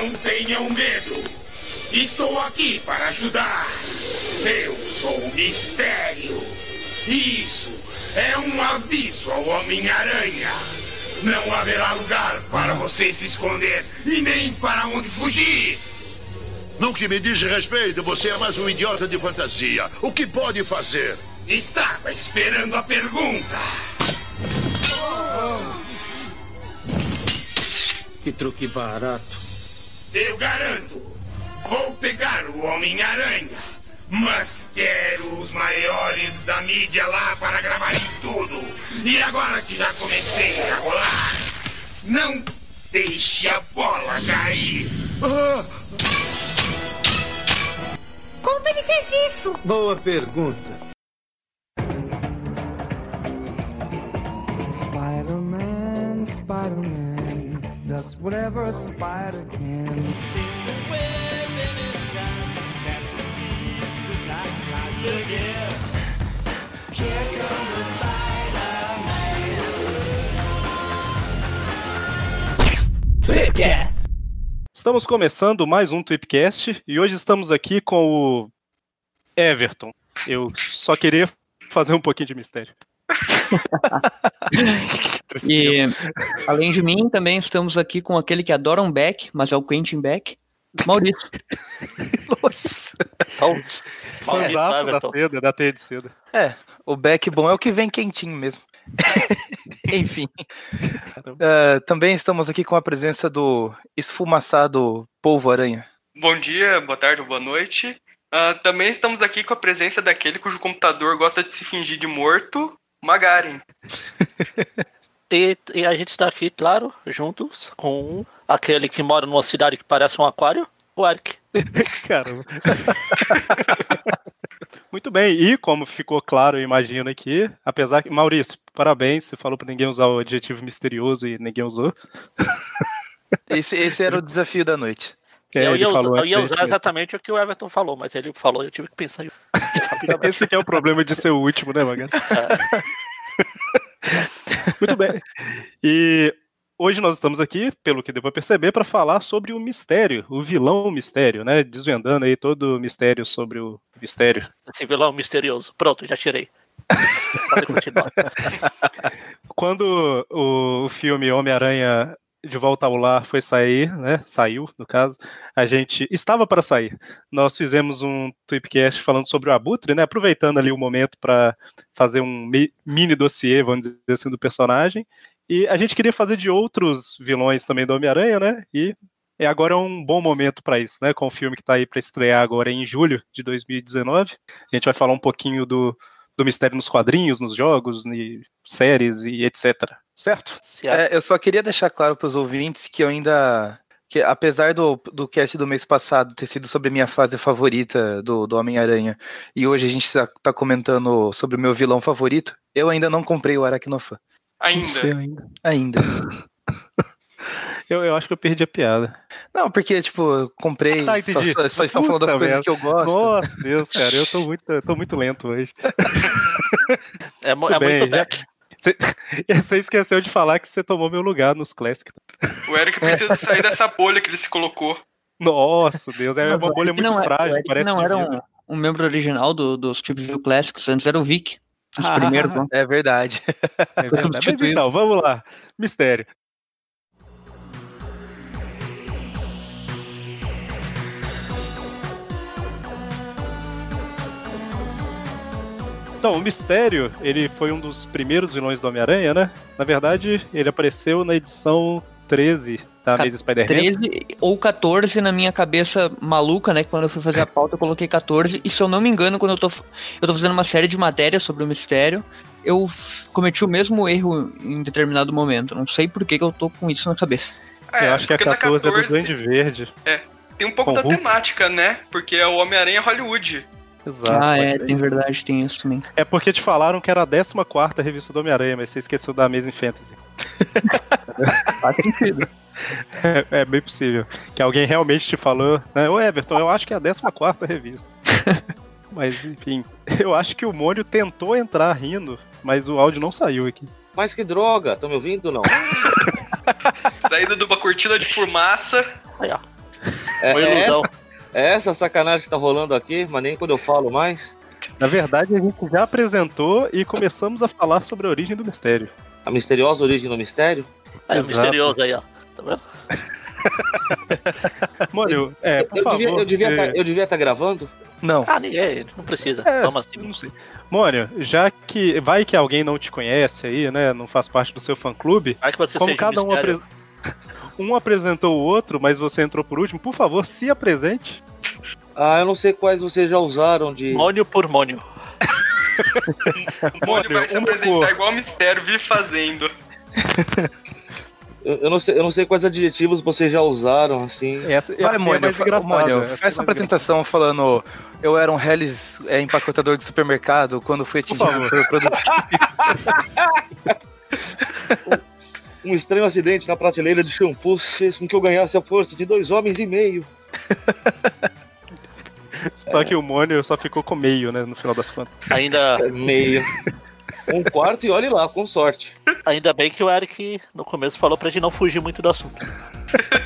Não tenham medo. Estou aqui para ajudar. Eu sou o Mistério. Isso é um aviso ao Homem-Aranha. Não haverá lugar para você se esconder e nem para onde fugir. No que me diz respeito, você é mais um idiota de fantasia. O que pode fazer? Estava esperando a pergunta. Que truque barato. Eu garanto, vou pegar o Homem-Aranha. Mas quero os maiores da mídia lá para gravar tudo. E agora que já comecei a rolar, não deixe a bola cair. Ah, Como ele fez isso? Boa pergunta. Spider-Man, Spider-Man, does whatever a spider can. Estamos começando mais um Tweepcast e hoje estamos aqui com o Everton. Eu só queria fazer um pouquinho de mistério. E além de mim, também estamos aqui com aquele que adora um Beck, mas é o Quentin Beck, Maurício. Nossa, Maldito, fãzaço da seda, da teia de seda. É, o back bom é o que vem quentinho mesmo. Enfim. Ah, também estamos aqui com a presença do esfumaçado polvo aranha. Bom dia, boa tarde ou boa noite. Ah, também estamos aqui com a presença daquele cujo computador gosta de se fingir de morto, Magaren. E, e a gente está aqui, claro, juntos com aquele que mora numa cidade que parece um aquário, o Eric. Caramba. Muito bem, e como ficou claro, eu imagino aqui, apesar que. Maurício, parabéns, você falou para ninguém usar o adjetivo misterioso e ninguém usou. Esse, esse era o desafio da noite. É, eu ia, usar, eu ia usar exatamente o que o Everton falou, mas ele falou, eu tive que pensar. Esse que é o problema de ser o último, né, Magal? Muito bem. E hoje nós estamos aqui, pelo que deu para perceber, para falar sobre o mistério, o vilão mistério, né? Desvendando aí todo o mistério sobre o mistério. Esse vilão misterioso. Pronto, já tirei. Pode continuar. Quando o filme Homem-Aranha de Volta ao Lar foi sair, né? Saiu, no caso, a gente estava para sair. Nós fizemos um tweepcast falando sobre o Abutre, né? Aproveitando ali o momento para fazer um mi- mini dossiê, vamos dizer assim, do personagem. E a gente queria fazer de outros vilões também do Homem-Aranha, né? E é agora um bom momento para isso, né? Com o filme que está aí para estrear agora em julho de 2019. A gente vai falar um pouquinho do, do mistério nos quadrinhos, nos jogos, em séries e etc. Certo? É, eu só queria deixar claro para os ouvintes que eu ainda. Que apesar do, do cast do mês passado ter sido sobre a minha fase favorita do, do Homem-Aranha, e hoje a gente está tá comentando sobre o meu vilão favorito, eu ainda não comprei o Aracnofan. Ainda. ainda. Ainda. Eu, eu acho que eu perdi a piada. Não, porque, tipo, eu comprei, Tá, só, só- só estão falando das coisas que eu gosto. Nossa, Deus, cara, eu tô muito, eu tô muito lento hoje. é, é muito bem, back. Você, você esqueceu de falar que você tomou meu lugar nos Classic. O Eric precisa sair dessa bolha que ele se colocou. Nossa, Deus, é uma bolha Eric muito não é- frágil, o Eric parece não era um, um membro original do, dos Trip View Clássicos, antes era o Vic. Os Ah. primeiros, né? É verdade. É verdade. Mas então, vamos lá. Mistério. Então, o Mistério, ele foi um dos primeiros vilões do Homem-Aranha, né? Na verdade, ele apareceu na edição 13 da Ca- Amazing Spider-Man. 13 ou 14 na minha cabeça maluca, né? Quando eu fui fazer a pauta, eu coloquei 14. E se eu não me engano, quando eu tô, eu tô fazendo uma série de matérias sobre o mistério, eu cometi o mesmo erro em determinado momento. Não sei por que, que eu tô com isso na cabeça. É, Eu acho que a porque na 14 é do Duende Verde. tem um pouco da Hulk. temática, né? Porque é o Homem-Aranha Hollywood. Exato. ah, é, tem verdade, tem isso também. É porque te falaram que era a 14 revista do Homem-Aranha, mas você esqueceu da Amazing Fantasy. Faz sentido. É, é bem possível. Que alguém realmente te falou, né? Ô Everton, eu acho que é a 14 revista. mas, enfim, eu acho que o Mônio tentou entrar rindo, mas o áudio não saiu aqui. Mas que droga, estão me ouvindo ou não? Saída de uma cortina de fumaça. Aí, ó. É, Uma é ilusão. essa- é essa sacanagem que tá rolando aqui, mas nem quando eu falo mais. Na verdade, a gente já apresentou e começamos a falar sobre a origem do mistério. A misteriosa origem do mistério? É Exato. misterioso aí, ó. Tá vendo? Mônio, é, por eu, favor. devia, eu, devia você- tá, eu tá gravando? Não. Ah, ninguém, não precisa. É, Vamos assim. não sei. Mônio, já que vai que alguém não te conhece aí, né? Não faz parte do seu fã clube. Vai que você como seja cada um, apre- um apresentou o outro, mas você entrou por último, por favor, se apresente. Ah, eu não sei quais vocês já usaram de. Mônio por mônio. O Mônio vai se apresentar cor. igual mistério, vive fazendo. Eu, eu não sei, eu não sei quais adjetivos vocês já usaram, assim. Essa, Vai, essa é Mônio, mais fa- engraçada, Mônio, essa é mais apresentação falando eu era um Hellis é, empacotador de supermercado quando fui atingido favor. por produtos Um estranho acidente na prateleira de shampoos fez com que eu ganhasse a força de dois homens e meio. Só que o Mônio só ficou com meio, né? No final das contas. Ainda, Meio. Um quarto e olhe lá, com sorte. ainda bem que o Eric no começo falou pra gente não fugir muito do assunto.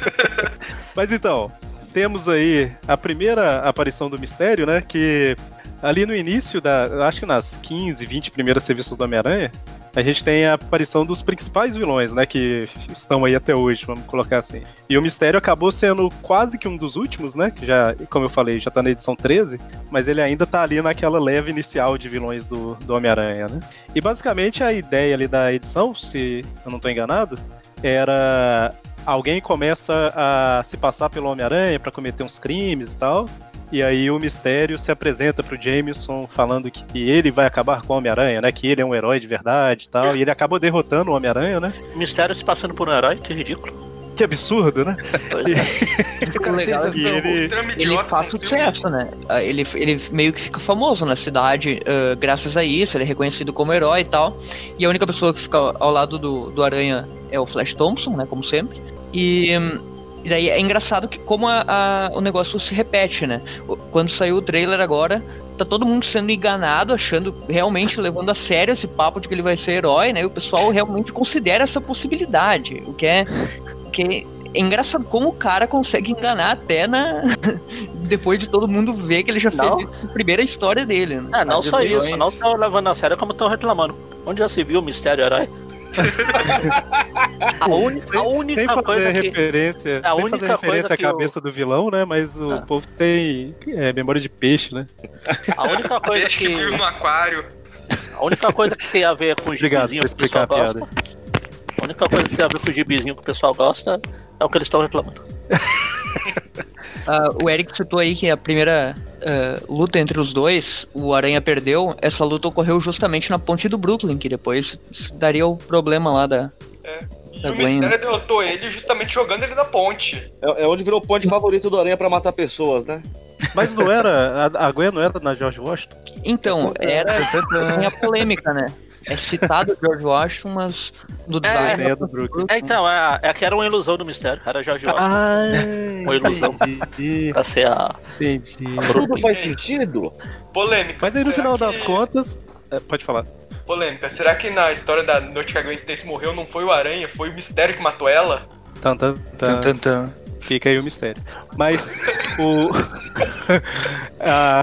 Mas então, temos aí a primeira aparição do mistério, né? Que ali no início da. Acho que nas 15, 20 primeiras serviços do Homem-Aranha, a gente tem a aparição dos principais vilões, né? Que estão aí até hoje, vamos colocar assim. E o mistério acabou sendo quase que um dos últimos, né? Que já, como eu falei, já tá na edição 13, mas ele ainda tá ali naquela leve inicial de vilões do, do Homem-Aranha, né? E basicamente a ideia ali da edição, se eu não tô enganado, era alguém começa a se passar pelo Homem-Aranha pra cometer uns crimes e tal. E aí o mistério se apresenta pro Jameson falando que ele vai acabar com o Homem-Aranha, né? Que ele é um herói de verdade e tal. E ele acaba derrotando o Homem-Aranha, né? Mistério se passando por um herói, que ridículo. Que absurdo, né? O legal é E que ele, ele filme. sucesso, né? Ah, Ele, ele meio que fica famoso na cidade ah, graças a isso, ele é reconhecido como herói e tal. E a única pessoa que fica ao lado do, do Aranha é o Flash Thompson, né? Como sempre. E, hum, e daí é engraçado que como a- a- o negócio se repete, né? Quando saiu o trailer agora, tá todo mundo sendo enganado, achando, realmente levando a sério esse papo de que ele vai ser herói, né? E o pessoal realmente considera essa possibilidade, o que é, que é engraçado como o cara consegue enganar até na. Depois de todo mundo ver que ele já fez Não. isso na primeira história dele, né? É, não As só visões. isso, não estão levando a sério como estão reclamando. Onde já se viu o mistério herói? A, única, a sem única fazer coisa que. referência, a sem única fazer referência à que eu- cabeça do vilão, né? Mas o Ah. povo tem é, memória de peixe, né? A única coisa Peixe que que. vive no aquário. A única coisa que tem a ver com o gibizinho que o pessoal explicar a gosta. piada. A única coisa que tem a ver com o gibizinho que o pessoal gosta é o que eles estão reclamando. Ah, o Eric citou aí que a primeira ah, luta entre os dois, o Aranha perdeu. Essa luta ocorreu justamente na ponte do Brooklyn, que depois daria o problema lá da. E Tá o Gwen. mistério derrotou ele justamente jogando ele na ponte. É, é onde virou o ponto favorito do Aranha pra matar pessoas, né? Mas não era. A, a Gwen não era na George Washington? Então, era. Tem a polêmica, né? É citado George Washington, mas do É, design. é do Brooklyn. É, então, é, é que era uma ilusão do mistério. Era George Washington. Ah, Uma ilusão. entendi, Pra ser a. entendi. Tudo faz sentido. Polêmica. Mas aí no final que- das contas. é, pode falar. Polêmica. Será que na história da noite que a Gwen Stacy morreu não foi o Aranha, foi o mistério que matou ela? Tan, tan, tan. Tan, tan, tan. Fica aí o mistério. Mas o. Ah,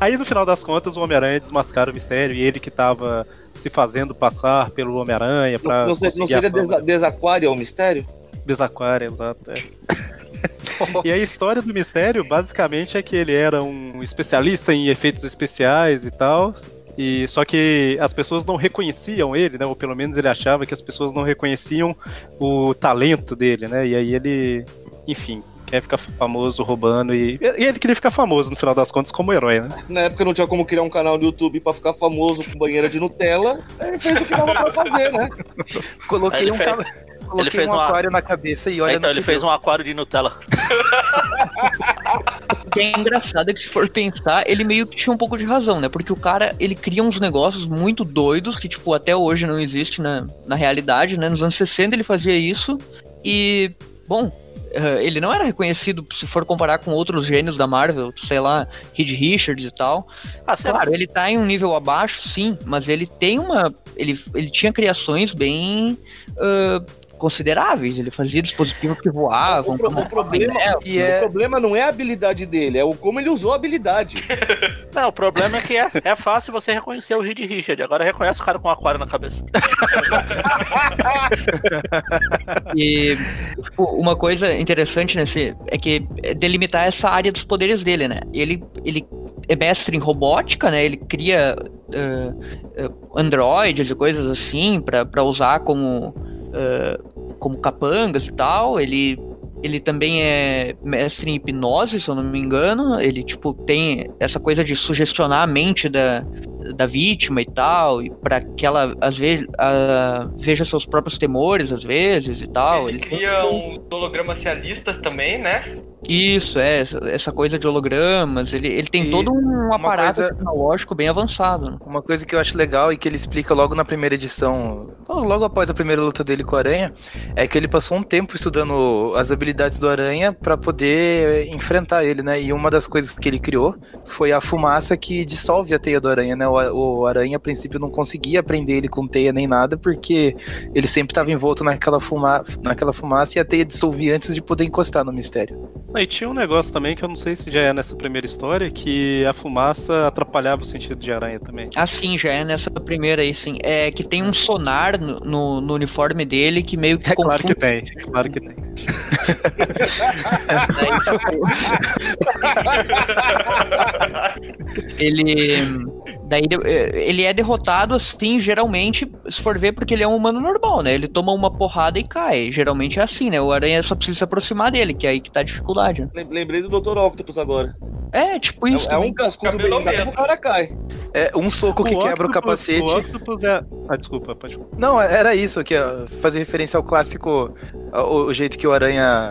aí no final das contas o Homem-Aranha desmascara o mistério e ele que tava se fazendo passar pelo Homem-Aranha pra. Não, não, se- não seria desa desaquário ao mistério? Desaquário, exato. é. E a história do mistério, basicamente, é que ele era um especialista em efeitos especiais e tal. E só que as pessoas não reconheciam ele, né? Ou pelo menos ele achava que as pessoas não reconheciam o talento dele, né? E aí ele, enfim, quer ficar famoso roubando e, e ele queria ficar famoso no final das contas como herói, né? Na época não tinha como criar um canal no YouTube pra ficar famoso com banheira de Nutella. Ele fez o que dava pra fazer, né? Coloquei Ele um, Coloquei ele fez um uma- aquário na cabeça e olha então, no ele que fez deu. um aquário de Nutella. O que é engraçado é que se for pensar, ele meio que tinha um pouco de razão, né? Porque o cara, ele cria uns negócios muito doidos que, tipo, até hoje não existe na, na realidade, né? Nos anos 60 ele fazia isso e, bom, eh, ele não era reconhecido se for comparar com outros gênios da Marvel, sei lá, Reed Richards e tal. Ah. Claro, ele tá em um nível abaixo, sim, mas ele tem uma. Ele, ele tinha criações bem. ah, consideráveis. Ele fazia dispositivos que voavam. O, pro- como o problema, anel. E o é- problema não é a habilidade dele, é o como ele usou a habilidade. Não, o problema é que é, é fácil você reconhecer o Reed Richard. Agora reconhece o cara com um aquário na cabeça. E tipo, uma coisa interessante nesse é que é delimitar essa área dos poderes dele, né? Ele, ele é mestre em robótica, né? Ele cria eh, eh, androides e coisas assim pra usar como como capangas e tal. Ele ele também é mestre em hipnose, se eu não me engano. Ele tipo tem essa coisa de sugestionar a mente da da vítima e tal, e para que ela às vezes ah, veja seus próprios temores às vezes e tal. Ele Ele cria uns hologramas realistas também, né? Isso, é, essa, coisa de hologramas, ele, ele tem E todo um aparato coisa- tecnológico bem avançado. né? Uma coisa que eu acho legal e que ele explica logo na primeira edição, logo após a primeira luta dele com o Aranha, é que ele passou um tempo estudando as habilidades do Aranha pra poder enfrentar ele, né? E uma das coisas que ele criou foi a fumaça que dissolve a teia do Aranha, né? O, o Aranha a princípio não conseguia prender ele com teia nem nada porque ele sempre estava envolto naquela, fuma naquela fumaça e a teia dissolvia antes de poder encostar no mistério. E tinha um negócio também que eu não sei se já é nessa primeira história, que a fumaça atrapalhava o sentido de aranha também. Ah, sim, já é nessa primeira aí, sim. É que tem um sonar no, no, no uniforme dele que meio que É claro confunde. que tem, é claro que tem. ele daí ele é derrotado assim geralmente se for ver porque ele é um humano normal né ele toma uma porrada e cai geralmente é assim né o aranha só precisa se aproximar dele que é aí que tá a dificuldade né? Lem- Lembrei do Dr. Octopus agora. é tipo isso É, é um cascudo bem mesmo. o cara cai. É um soco que quebra o octopus- capacete. O Octopus é. Ah, desculpa, pode Não, era isso aqui, ó, fazer referência ao clássico, o, o jeito que o Aranha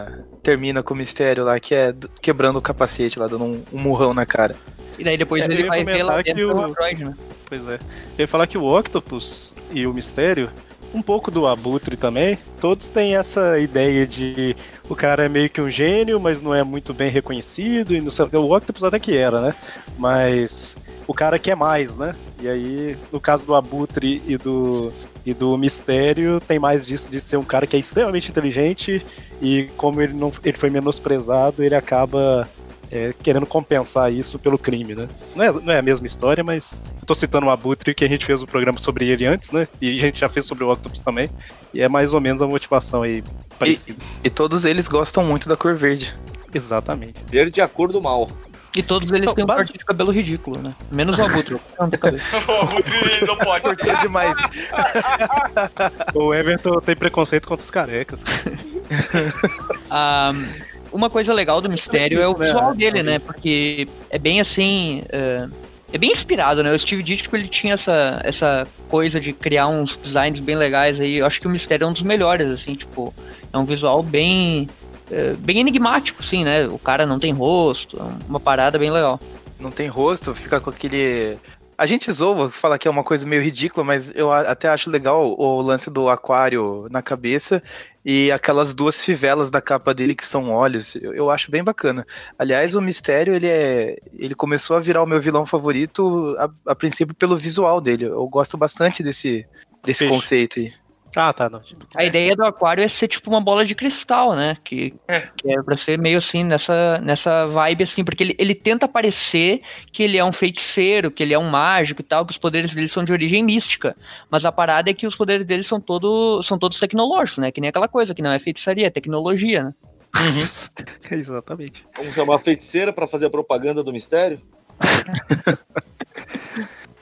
termina com o mistério lá, que é quebrando o capacete lá, dando um, um murrão na cara. e daí depois É, ele vai que o- Android, né? Pois é. Eu ia falar que o Octopus e o Mistério, um pouco do Abutre também, todos têm essa ideia de o cara é meio que um gênio, mas não é muito bem reconhecido. E não sei, o Octopus até que era, né? Mas o cara quer mais, né? E aí, no caso do Abutre e do, e do Mistério, tem mais disso de ser um cara que é extremamente inteligente e como ele, não, ele foi menosprezado, ele acaba é, querendo compensar isso pelo crime, né? Não é, não é a mesma história, mas eu tô citando o Abutre, que a gente fez um programa sobre ele antes, né? E a gente já fez sobre o Octopus também. E é mais ou menos a motivação aí parecida. E todos eles gostam muito da cor verde. Exatamente. Verde a cor do mal. E todos eles Não, têm um basi- corte de cabelo ridículo né menos o Abutre não tem cabelo o Abutre não pode. É demais. O Everton tem preconceito contra os carecas. Ah, uma coisa legal do mistério é o Né, visual dele, né? Porque é bem assim. é, é bem inspirado, né? O Steve Ditko ele tinha essa, essa coisa de criar uns designs bem legais aí. Eu acho que o mistério é um dos melhores, assim, tipo, é um visual bem. É, bem enigmático, assim, né? O cara não tem rosto, é uma parada bem legal. Não tem rosto, fica com aquele. A gente zoa, fala que é uma coisa meio ridícula, mas eu até acho legal o lance do aquário na cabeça e aquelas duas fivelas da capa dele que são olhos. Eu, eu acho bem bacana. Aliás, o mistério ele é, ele começou a virar o meu vilão favorito a, a princípio pelo visual dele. Eu gosto bastante desse desse Peixe. conceito aí. Ah, tá, não. A ideia do aquário é ser tipo uma bola de cristal, né? Que É. que é pra ser meio assim, nessa, nessa vibe assim, porque ele, ele tenta parecer que ele é um feiticeiro, que ele é um mágico e tal, que os poderes dele são de origem mística. Mas a parada é que os poderes dele são, todo, são todos tecnológicos, né? Que nem aquela coisa, que não é feitiçaria, é tecnologia, né? Exatamente. Vamos chamar a feiticeira pra fazer a propaganda do mistério?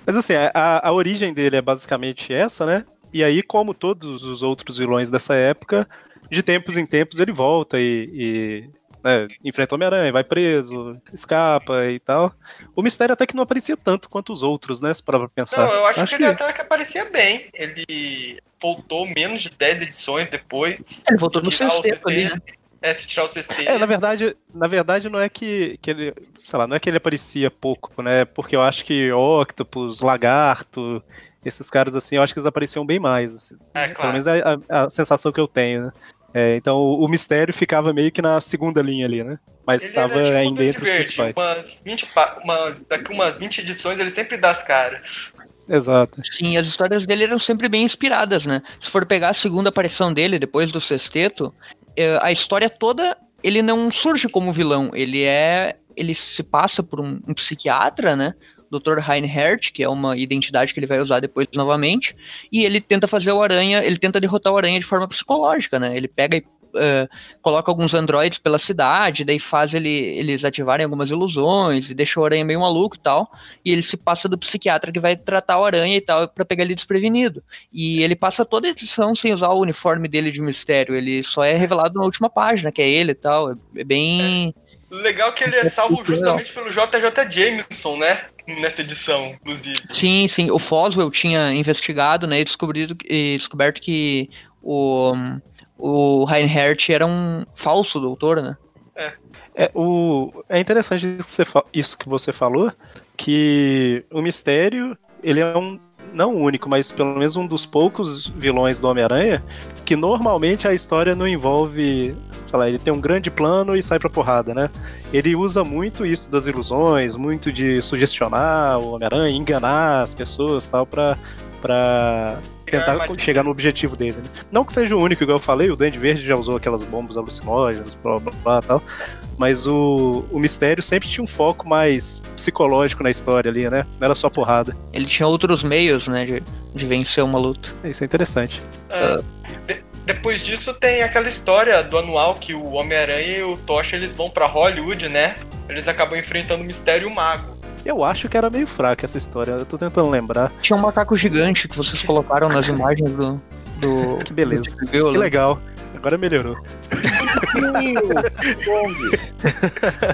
Mas assim, a, a origem dele é basicamente essa, né? E aí, como todos os outros vilões dessa época, de tempos em tempos ele volta e, e, né, enfrenta o Homem-Aranha, vai preso, escapa e tal. O mistério até que não aparecia tanto quanto os outros, né? Se parar pra pensar. Não, eu acho, que ele até que aparecia bem. Ele voltou menos de 10 edições depois. Ele voltou no Tirar o sexteto ali, né? É, se tirar o sexteto. É, na verdade, na verdade não é que, que ele, sei lá, não é que ele aparecia pouco, né? Porque eu acho que Octopus, Lagarto, esses caras assim, eu acho que eles apareciam bem mais. assim. É, Pelo claro. menos é a, a sensação que eu tenho, né? É, então o, o mistério ficava meio que na segunda linha ali, né? Mas estava tipo ainda entre os principais. Umas 20, pa- umas, daqui umas 20 edições ele sempre dá as caras. Exato. Sim, as histórias dele eram sempre bem inspiradas, né? Se for pegar a segunda aparição dele, depois do sexteto, é, a história toda, ele não surge como vilão. Ele é. Ele se passa por um, um psiquiatra, né? Dr. Reinhardt, que é uma identidade que ele vai usar depois novamente, e ele tenta fazer o Aranha, ele tenta derrotar o Aranha de forma psicológica, né? Ele pega e Uh, coloca alguns androides pela cidade, daí faz ele, eles ativarem algumas ilusões e deixa o aranha meio maluco e tal. E ele se passa do psiquiatra que vai tratar o aranha e tal para pegar ele desprevenido. E ele passa toda a edição sem usar o uniforme dele de mistério. Ele só é revelado na última página, que é ele e tal. É bem. Legal que ele é salvo justamente pelo JJ Jameson, né? Nessa edição, inclusive. Sim, sim. O Foswell tinha investigado, né? E descobrido, e descoberto que o o Reinhardt era um falso doutor, né? É. É, o, é interessante isso que, você, isso que você falou, que o mistério, ele é um, não o único, mas pelo menos um dos poucos vilões do Homem-Aranha, que normalmente a história não envolve, sei lá, ele tem um grande plano e sai pra porrada, né? Ele usa muito isso das ilusões, muito de sugestionar o Homem-Aranha, enganar as pessoas tal, pra, pra tentar armadilha. chegar no objetivo dele. Né? Não que seja o único, igual eu falei, o Duende Verde já usou aquelas bombas alucinógenas, blá blá blá tal. Mas o, o mistério sempre tinha um foco mais psicológico na história ali, né? Não era só porrada. Ele tinha outros meios, né, de, de vencer uma luta. Isso é interessante. É, de- depois disso tem aquela história do anual que o Homem-Aranha e o Tocha eles vão pra Hollywood, né? Eles acabam enfrentando o Mistério e o Mago. Eu acho que era meio fraca essa história, eu tô tentando lembrar. Tinha um macaco gigante que vocês colocaram nas imagens do. do Que beleza. do Que né? legal. Agora melhorou.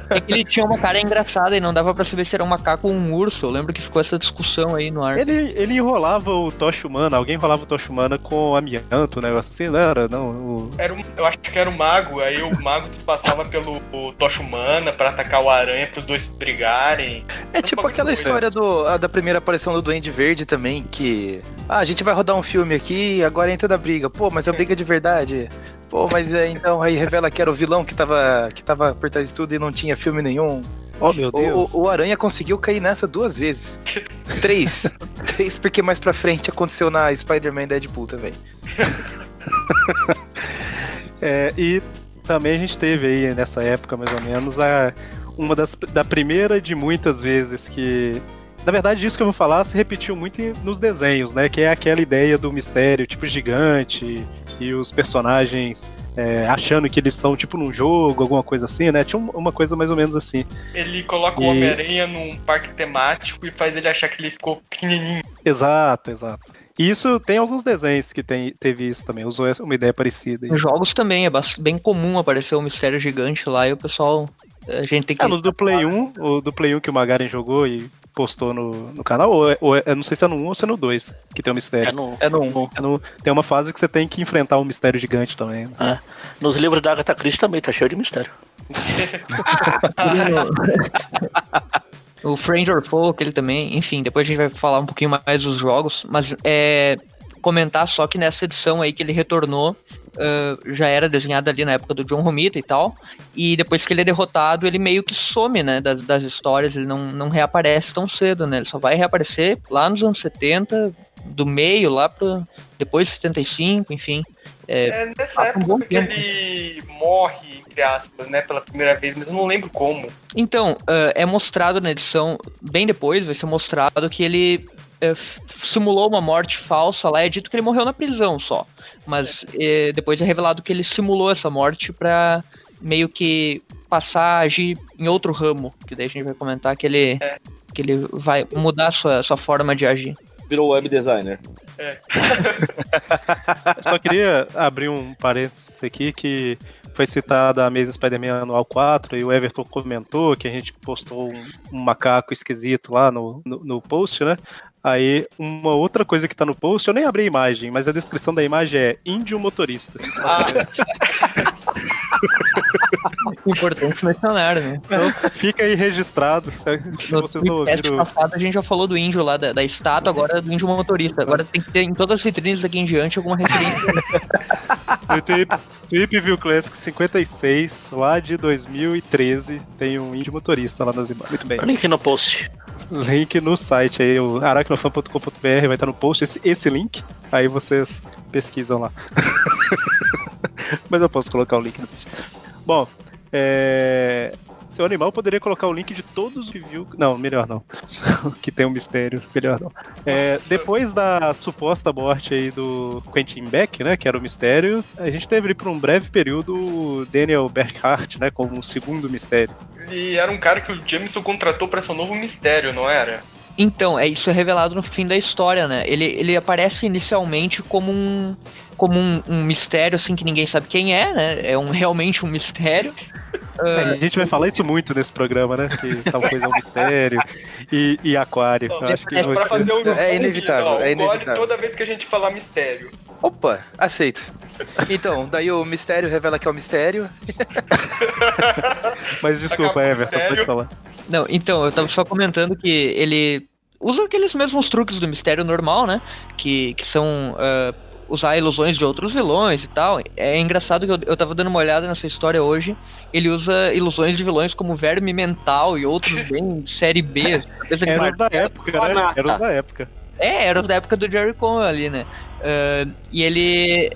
É que ele tinha uma cara engraçada e não dava pra saber se era um macaco ou um urso. Eu lembro que ficou essa discussão aí no ar. Ele, ele enrolava o Tocha Humana, alguém enrolava o Tocha Humana com amianto, um negócio assim, não era? Não, o- Era um- eu acho que era o Mago, aí o Mago passava pelo Tocha Humana pra atacar o Aranha pros dois brigarem. É tipo aquela história do, a da primeira aparição do Duende Verde também, que. Ah, a gente vai rodar um filme aqui, agora entra da briga. Pô, mas a briga é de verdade. Pô, mas é, então aí revela que era o vilão que tava, que tava por trás de tudo e não tinha filme nenhum. Oh, meu O, Deus. o- o Aranha conseguiu cair nessa duas vezes. Três. Três, porque mais pra frente aconteceu na Spider-Man Deadpool também. É, e também a gente teve aí nessa época, mais ou menos, a, uma das da primeira de muitas vezes que. Na verdade, isso que eu vou falar se repetiu muito nos desenhos, né? Que é aquela ideia do mistério, tipo gigante, e os personagens é, achando que eles estão, tipo, num jogo, alguma coisa assim, né? Tinha um- uma coisa mais ou menos assim. Ele coloca o E- Homem-Aranha num parque temático e faz ele achar que ele ficou pequenininho. Exato, exato. E isso tem alguns desenhos que tem, teve isso também, usou essa- uma ideia parecida. Em jogos também é bem comum aparecer um mistério gigante lá e o pessoal. A gente tem que. Ah, no do Play 1, o do Play 1 que o Magaren jogou e postou no, no canal, ou, é- ou é- eu não sei se é no 1 ou se é no 2, que tem um mistério. É no, É no um. É no- tem uma fase que você tem que enfrentar um mistério gigante também. né? nos livros da Agatha Christie também tá cheio de mistério. O Friend or Foe, aquele também, enfim, depois a gente vai falar um pouquinho mais dos jogos, mas é comentar só que nessa edição aí que ele retornou, ah, já era desenhado ali na época do John Romita e tal, e depois que ele é derrotado, ele meio que some, né, das, das histórias, ele não, não reaparece tão cedo, né, ele só vai reaparecer lá nos anos 70, do meio lá pra depois de 75, enfim. É, É nessa passa um época que ele morre, entre aspas, né, pela primeira vez, mas eu não lembro como. Então, ah, é mostrado na edição, bem depois, vai ser mostrado que ele f- simulou uma morte falsa lá. É dito que ele morreu na prisão só. Mas eh, depois é revelado que ele simulou essa morte pra meio que passar a agir em outro ramo. Que daí a gente vai comentar que ele, que ele vai mudar a sua, sua forma de agir. Virou web designer. Só queria abrir um parênteses aqui que foi citada a mesa Spider-Man Anual 4 e o Everton comentou que a gente postou um, um macaco esquisito lá no, no, no post, né? Aí, uma outra coisa que tá no post, eu nem abri a imagem, mas a descrição da imagem é índio motorista. Importante mencionar, né? Então, fica aí registrado. Se No vocês não ouviram. passado a gente já falou do índio lá, da, da estátua, agora do índio motorista. Agora tem que ter em todas as vitrines daqui em diante alguma referência. No Tweep, Tweep View Classic 56, lá de 2013, tem um índio motorista lá nas imagens. Muito bem. Link no post. link no site aí, o aracnofan.com.br, vai estar no post esse, esse link. Aí vocês pesquisam lá. Mas eu posso colocar o link no post. Bom, é... Seu animal poderia colocar o link de todos que viu. Não, melhor não. que tem um mistério, melhor não. É, depois da suposta morte aí do Quentin Beck, né? Que era o mistério, a gente teve ali por um breve período o Daniel Berghardt, né? Como um segundo mistério. Ele era um cara que o Jameson contratou pra ser um novo mistério, não era? Então, é isso é revelado no fim da história, né? Ele, ele aparece inicialmente como um como um, um mistério assim que ninguém sabe quem é, né? É um realmente um mistério. É, a gente vai falar isso muito nesse programa, né? Que tal coisa é um mistério e, e aquário. Não, acho que é pra fazer o É inevitável, Não, é inevitável. toda vez que a gente falar mistério. Opa, aceito. Então, daí o mistério revela que é o mistério. Mas desculpa, Everton, pode falar. Não, então, eu tava só comentando que ele usa aqueles mesmos truques do mistério normal, né? Que, que são ah, usar ilusões de outros vilões e tal. É engraçado que eu, eu tava dando uma olhada nessa história hoje. Ele usa ilusões de vilões como Verme Mental e outros bem série B. cabeça de Era da época, né? Era da época. É, era da época do Jerry Cohen ali, né? Ah, e ele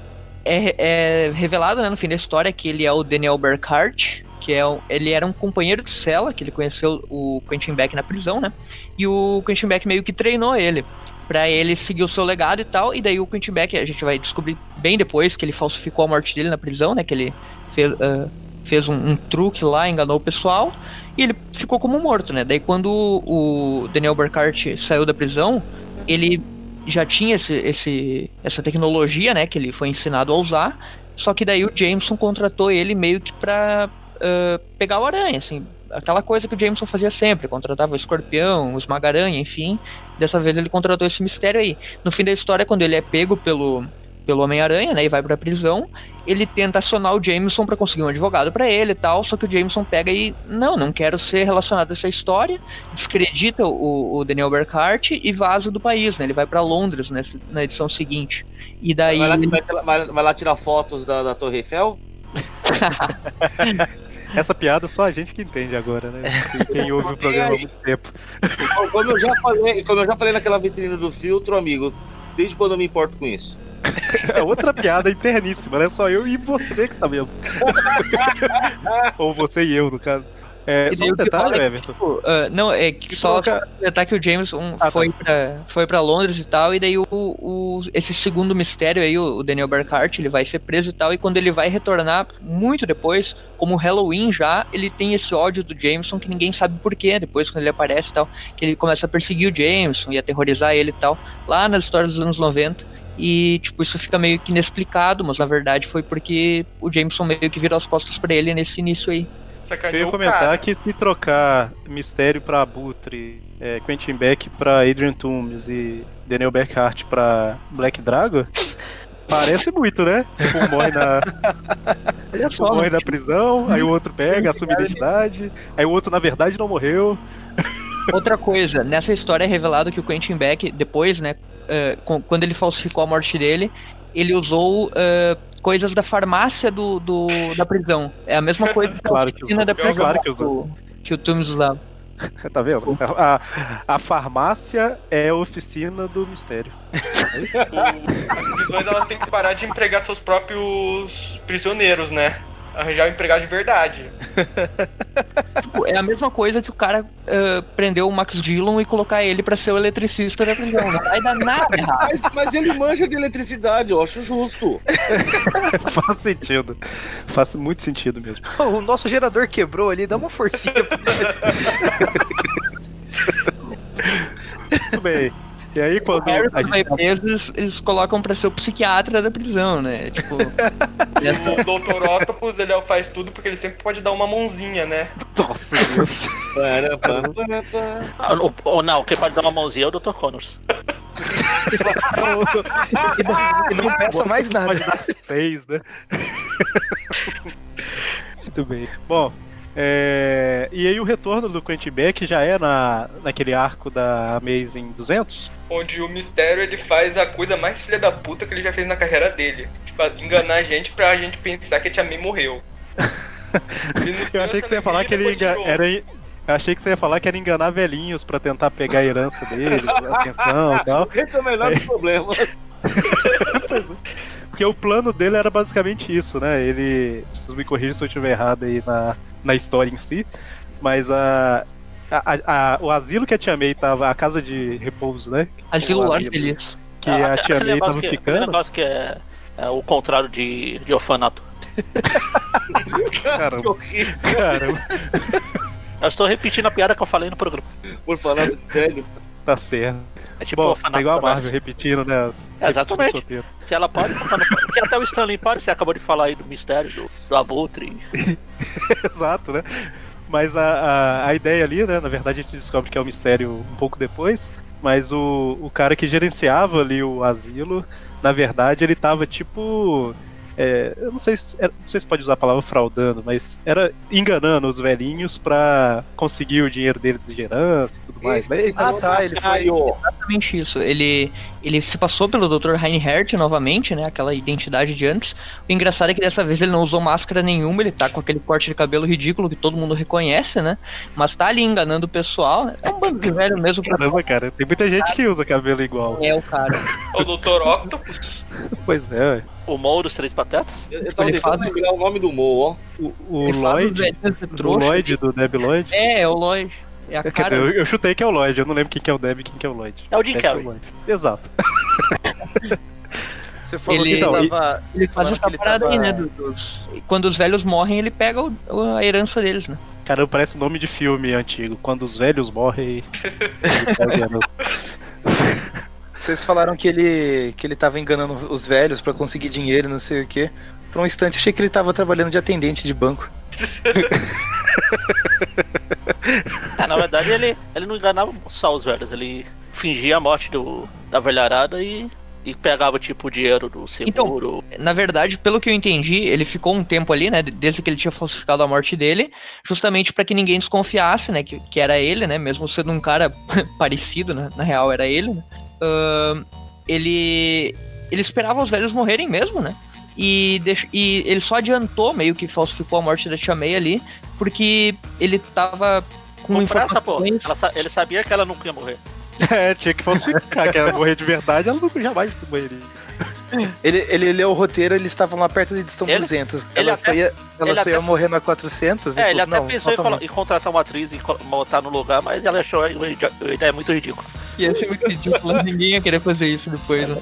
é, é revelado né, no fim da história que ele é o Daniel Burkhardt, que é um- ele era um companheiro de cela, que ele conheceu o Quentin Beck na prisão, né? E o Quentin Beck meio que treinou ele pra ele seguir o seu legado e tal. E daí o Quentin Beck, a gente vai descobrir bem depois que ele falsificou a morte dele na prisão, né? Que ele fez, ah, fez um, um truque lá, enganou o pessoal. E ele ficou como morto, né? Daí quando o Daniel Burkhardt saiu da prisão, ele já tinha esse, esse, essa tecnologia, né, que ele foi ensinado a usar, só que daí o Jameson contratou ele meio que pra ah, pegar o aranha, assim, aquela coisa que o Jameson fazia sempre, contratava o escorpião, o esmaga-aranha, enfim, dessa vez ele contratou esse mistério aí. No fim da história, quando ele é pego pelo, pelo Homem-Aranha, né, e vai pra prisão, ele tenta acionar o Jameson pra conseguir um advogado pra ele e tal, só que o Jameson pega e, não, não quero ser relacionado a essa história, descredita o, o Daniel Burkhardt e vaza do país, né? Ele vai pra Londres nessa, na edição seguinte. E daí. Vai lá, vai- vai lá tirar fotos da, da Torre Eiffel? Essa piada só a gente que entende agora, né? Quem ouve o programa há muito tempo. Como- eu já falei, como eu já falei naquela vitrine do filtro, amigo, desde quando eu me importo com isso? É outra piada interníssima, né? Só eu e você que sabemos. Ou você e eu, no caso. É, E só um detalhe, é Everton. tipo, ah, não, é que só, coloca- só completar que o Jameson Ah, foi, tá. pra, foi pra Londres e tal, e daí o, o- esse segundo mistério aí, o, Daniel Burkhardt, ele vai ser preso e tal, e quando ele vai retornar, muito depois, como Halloween já, ele tem esse ódio do Jameson que ninguém sabe porquê, depois quando ele aparece e tal, que ele começa a perseguir o Jameson e aterrorizar ele e tal, lá nas histórias dos anos 90. E, tipo, isso fica meio que inexplicado, mas na verdade foi porque o Jameson meio que virou as costas pra ele nesse início aí. Eu Sacaneou ia o comentar cara. que se trocar Mistério pra Abutre, é, Quentin Beck pra Adrian Toomes e Daniel Burkhardt pra Black Dragon, parece muito, né? Um morre na, Olha um morre na prisão, aí o outro pega, assume identidade, aí o outro na verdade não morreu. Outra coisa, nessa história é revelado que o Quentin Beck, depois, né, eh, quando ele falsificou a morte dele, ele usou eh, coisas da farmácia do, do- da prisão. É a mesma coisa que Claro a que oficina usou. da É prisão claro que usou. que o Toomes usava. Tá vendo? A, a farmácia é a oficina do mistério. O- As prisões elas têm que parar de empregar seus próprios prisioneiros, né? Arranjar um empregado de verdade. Tipo, é a mesma coisa que o cara eh, prendeu o Max Dillon e colocar ele pra ser o eletricista da prisão. Não vai dar nada errado. Mas, mas ele manja de eletricidade, eu acho justo. Faz sentido. Faz muito sentido mesmo. O nosso gerador quebrou ali, dá uma forcinha pra Muito bem. E aí O quando Harry, quando vai gente preso, eles, eles colocam pra ser o psiquiatra da prisão, né? Tipo, O Dr. Octopus, ele é o faz tudo porque ele sempre pode dar uma mãozinha, né? Nossa, Deus. Para, para, para, para. Ah, Ou, ou não, quem pode dar uma mãozinha é o Dr. Connors. e não, e não peça mais nada. Seis, né? Muito bem. Bom, é, e aí o retorno do Quentin Beck já é na, naquele arco da Amazing 200? Onde o mistério ele faz a coisa mais filha da puta que ele já fez na carreira dele. Tipo, enganar a gente pra gente pensar que a Tia May morreu. Eu achei que você ia falar que ele era, Eu achei que você ia falar que era enganar velhinhos pra tentar pegar a herança deles, a atenção e tal. Esse é o menor dos problemas. Porque o plano dele era basicamente isso, né? Ele. Vocês me corrigem se eu estiver errado aí na, na história em si. Mas a, a, a- o asilo que a Tia May tava, a casa de repouso, né? Asilo Lar Feliz. Que Ah, a Tia aquele May negócio tava que- ficando. negócio que é, é o contrário de, de orfanato. Caramba. Caramba, Eu estou repetindo a piada que eu falei no programa. Por falar do velho. tá certo. É tipo Bom, é igual a Marvel velhos. repetindo, né? as- É, exatamente. repetindo. Se ela pode, se até o Stanley pode, você acabou de falar aí do mistério do, do Abutre. Exato, né? Mas a, a, a ideia ali, né? Na verdade, a gente descobre que é um mistério um pouco depois. Mas o, o cara que gerenciava ali o asilo, na verdade, ele tava tipo. É, eu não sei, se, era- não sei se pode usar a palavra fraudando, mas era enganando os velhinhos pra conseguir o dinheiro deles de herança e tudo mais. né? Ah, tá, ele foi. Exatamente isso. Ele, ele se passou pelo Dr. Reinhardt novamente, né? Aquela identidade de antes. O engraçado é que dessa vez ele não usou máscara nenhuma, ele tá com aquele corte de cabelo ridículo que todo mundo reconhece, né? Mas tá ali enganando o pessoal. É um bando de velho mesmo pra Caramba, cara, tem muita gente que usa cabelo igual. é o cara. O Dr. Octopus. Pois é, ué. O Mou dos Três Patetas. Eu, eu tava Ele tentando faz- lembrar o nome do Mo, ó. O, o Ele Lloyd, de o. Lloyd do Deb Lloyd. É, é o Lloyd. É a Quer cara. dizer, eu, eu chutei que é o Lloyd, eu não lembro quem que é o Deb e quem que é o Lloyd. É o Jim Carrey. Exato. Você falou Ele- que Então, tava. Ele faz essa ele parada tava- aí, né? do- Dos... Quando os velhos morrem, ele pega o- a herança deles, né? Caramba, parece nome de filme antigo. Quando os velhos morrem. Vocês falaram que ele que ele tava enganando os velhos pra conseguir dinheiro, não sei o quê. Por um instante achei que ele tava trabalhando de atendente de banco. É, na verdade ele, ele não enganava só os velhos, ele fingia a morte do, da velharada e, e pegava tipo o dinheiro do seguro. Na verdade, pelo que eu entendi, ele ficou um tempo ali, né? Desde que ele tinha falsificado a morte dele, justamente pra que ninguém desconfiasse, né? Que, que era ele, né? Mesmo sendo um cara parecido, né? Na real, era ele, né? Ahn, ele. Ele esperava os velhos morrerem mesmo, né? E, deix- e ele só adiantou, meio que falsificou a morte da Tia May ali, porque ele tava com Com pressa, pô. Ela sa- ele sabia que ela nunca ia morrer. É, tinha que falsificar, que ela morrer de verdade, ela nunca jamais morreria. Ele, ele leu o roteiro, eles estavam lá perto da edição Ele- 200. ele ela até- só ia, ela ele só até- ia morrer na 400. É, ele até falou, não, pensou em, falta colo- em contratar uma atriz e botar no lugar, mas ela achou a ide- a ideia muito ridícula. Ia ser muito ridículo, ninguém ia querer fazer isso depois, né?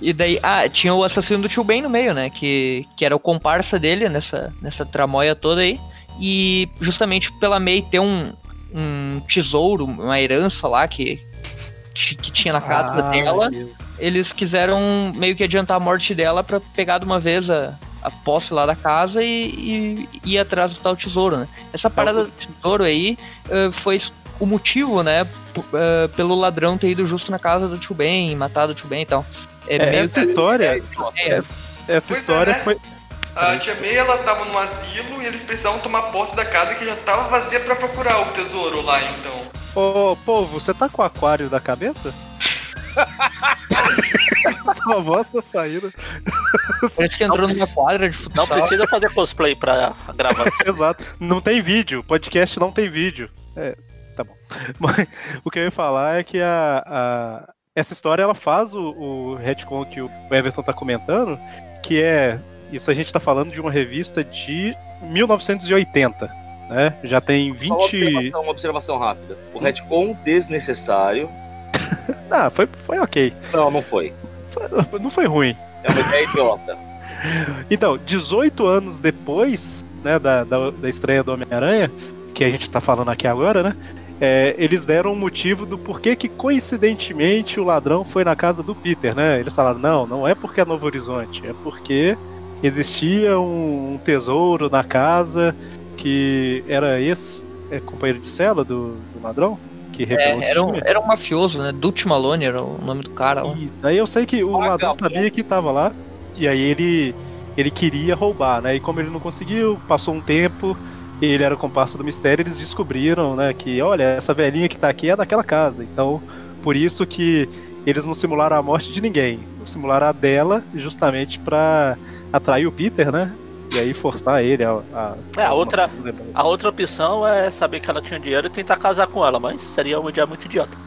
E daí, ah, tinha o assassino do tio Ben no meio, né? Que, que era o comparsa dele nessa, nessa tramóia toda aí. E justamente pela May ter um, um tesouro, uma herança lá que, que, que tinha na casa Ah, dela, Deus. Eles quiseram meio que adiantar a morte dela pra pegar de uma vez a, a posse lá da casa e, e ir atrás do tal tesouro, né? Essa parada do tesouro aí eh, foi o motivo, né, p- eh, pelo ladrão ter ido justo na casa do tio Ben, matado o tio Ben e tal. É, É, meio essa história, é, essa Pois é, história né? foi. A tia May, ela tava no asilo e eles precisavam tomar posse da casa que já tava vazia pra procurar o tesouro lá, então. Ô, povo, você tá com o aquário da cabeça? Sua voz tá saindo. parece que entrou numa quadra de Não futsal. precisa fazer cosplay pra gravar. Exato. Não tem vídeo. Podcast não tem vídeo. É, tá bom. Mas o que eu ia falar é que a, a- essa história ela faz o, o retcon que o Everton tá comentando, que é. Isso a gente tá falando de uma revista de 1980. Né? Já tem Só uma 20. observação, uma observação rápida. O retcon desnecessário. Ah, foi, foi ok. Não, não foi. Foi- Não foi ruim. É uma ideia idiota. Então, 18 anos depois né, da, da, da estreia do Homem-Aranha, que a gente tá falando aqui agora, né? é, eles deram um motivo do porquê que coincidentemente o ladrão foi na casa do Peter, né? Eles falaram, não, não é porque é Novo Horizonte, é porque existia um, um tesouro na casa que era esse é, companheiro de cela do, do ladrão, que É, era, um, era um mafioso, né? Dutch Malone era o nome do cara lá. Isso. Aí eu sei que o ladrão sabia que tava lá, e aí ele, ele queria roubar, né? E como ele não conseguiu, passou um tempo, ele era o comparsa do mistério, eles descobriram, né, que olha, essa velhinha que tá aqui é daquela casa. Então, por isso que eles não simularam a morte de ninguém, simularam a dela justamente pra atrair o Peter, né? E aí forçar ele a. a É, a outra, a outra opção é saber que ela tinha dinheiro e tentar casar com ela, mas seria uma ideia muito idiota.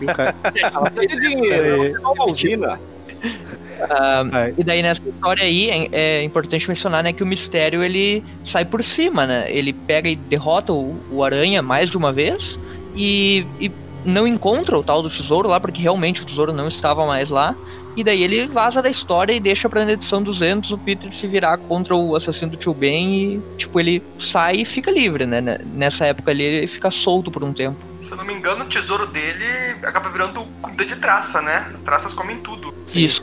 E o cara- Ela tem dinheiro, ela é. Ah, Ai. e daí nessa história aí é, é importante mencionar né, que o mistério ele sai por cima, né? Ele pega e derrota o, o Aranha mais de uma vez e, e não encontra o tal do tesouro lá, porque realmente o tesouro não estava mais lá. E daí ele vaza da história e deixa pra na edição 200 o Peter se virar contra o assassino do tio Ben e, tipo, ele sai e fica livre, né? Nessa época ali ele fica solto por um tempo. Se eu não me engano, o tesouro dele acaba virando comida de traça, né? As traças comem tudo. Isso.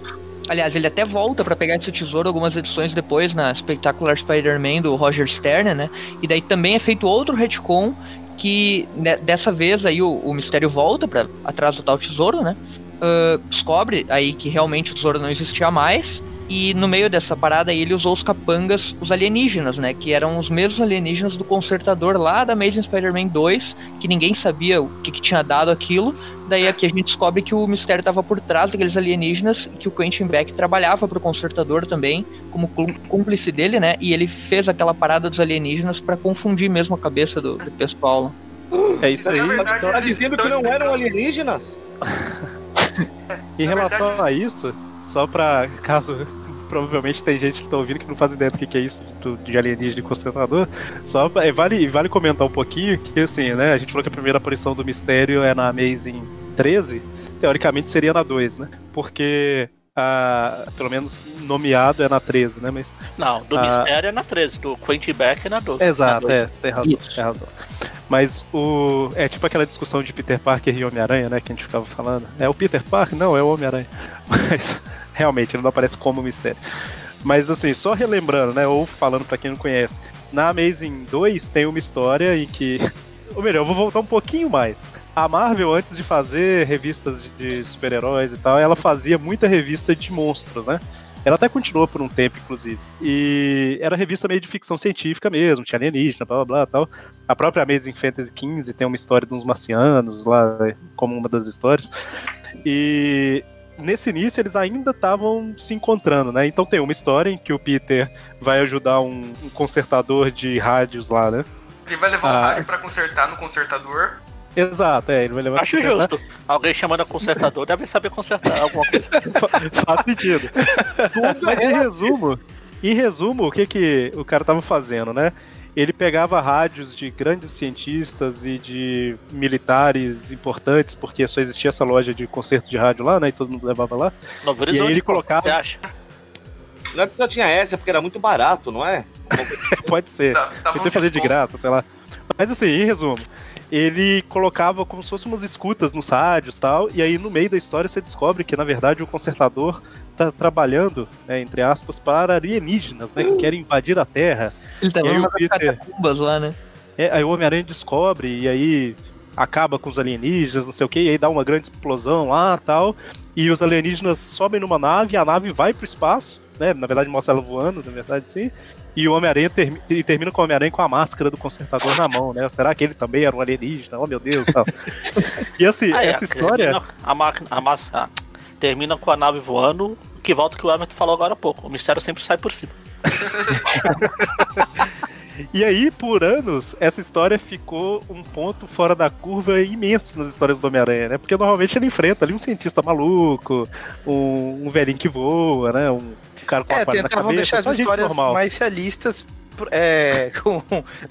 Aliás, ele até volta pra pegar esse tesouro algumas edições depois na Spectacular Spider-Man do Roger Stern, né? E daí também é feito outro retcon que né, dessa vez aí o, o mistério volta para atrás do tal tesouro, né? Ah, descobre aí que realmente o tesouro não existia mais. E no meio dessa parada aí ele usou os capangas, os alienígenas, né? Que eram os mesmos alienígenas do Consertador lá da Amazing Spider-Man 2, que ninguém sabia o que, que tinha dado aquilo. Daí aqui a gente descobre que o mistério estava por trás daqueles alienígenas, que o Quentin Beck trabalhava pro Consertador também, como cú- cúmplice dele, né? E ele fez aquela parada dos alienígenas para confundir mesmo a cabeça do, do pessoal. lá. É isso aí. Tá dizendo que não eram alienígenas? Em Na relação verdade- a isso, só pra caso provavelmente tem gente que tá ouvindo que não faz ideia do que, que é isso de alienígena e concentrador, só é, vale, vale comentar um pouquinho que assim, né, a gente falou que a primeira aparição do mistério é na Amazing 13, teoricamente seria na 2, né? Porque a, pelo menos nomeado é na 13, né, mas Não, do Ah. Mistério é na 13, do Quentin Beck é na 12. Exato, na é, 12. tem razão, tem razão. Mas o. É tipo aquela discussão de Peter Parker e Homem-Aranha, né? Que a gente ficava falando. É o Peter Parker? Não, é o Homem-Aranha. Mas realmente ele não aparece como mistério. Mas assim, só relembrando, né? Ou falando pra quem não conhece, na Amazing 2 tem uma história em que. Ou melhor, eu vou voltar um pouquinho mais. A Marvel, antes de fazer revistas de de super-heróis e tal, ela fazia muita revista de monstros, né? Ela até continuou por um tempo, inclusive. E era revista meio de ficção científica mesmo, tinha alienígena, blá blá blá tal. A própria Amazing Fantasy XV tem uma história de uns marcianos lá, como uma das histórias. E nesse início eles ainda estavam se encontrando, né? Então tem uma história em que o Peter vai ajudar um, um consertador de rádios lá, né? Ele vai levar o Ah. rádio pra consertar no consertador. Exato, é, ele vai levar Acho consertar. justo. Alguém chamando a consertador deve saber consertar alguma coisa. Fa- Faz sentido. Mas em resumo, em resumo, o que, que o cara tava fazendo, né? Ele pegava rádios de grandes cientistas e de militares importantes, porque só existia essa loja de concerto de rádio lá, né? E todo mundo levava lá. Novo E aí ele colocava- Você acha? Não é que só tinha essa, é porque era muito barato, não é? Pode ser. Tá, tá que fazer de graça, sei lá. Mas assim, em resumo, ele colocava como se fossem umas escutas nos rádios e tal, e aí no meio da história você descobre que, na verdade, o consertador tá trabalhando, né, entre aspas, para alienígenas, né, que querem invadir a Terra. Ele tá E o Peter- catacumbas lá, né? É, aí o Homem-Aranha descobre e aí acaba com os alienígenas, não sei o que, e aí dá uma grande explosão lá tal. E os alienígenas sobem numa nave, a nave vai pro espaço, né? Na verdade mostra ela voando, na verdade sim. E o Homem-Aranha e termina com o Homem-Aranha com a máscara do consertador na mão, né? Será que ele também era um alienígena? Oh meu Deus, tal. E assim, Ah, é, essa história. Termina a máquina, a massa, termina com a nave voando, que volta o que o Everton falou agora há pouco. O mistério sempre sai por cima. E aí, por anos, essa história ficou um ponto fora da curva imenso nas histórias do Homem-Aranha, né? Porque normalmente ele enfrenta ali um cientista maluco, um, um velhinho que voa, né? Um cara com É, uma quadra na tentavam cabeça, deixar as só gente histórias normal. mais realistas, é, com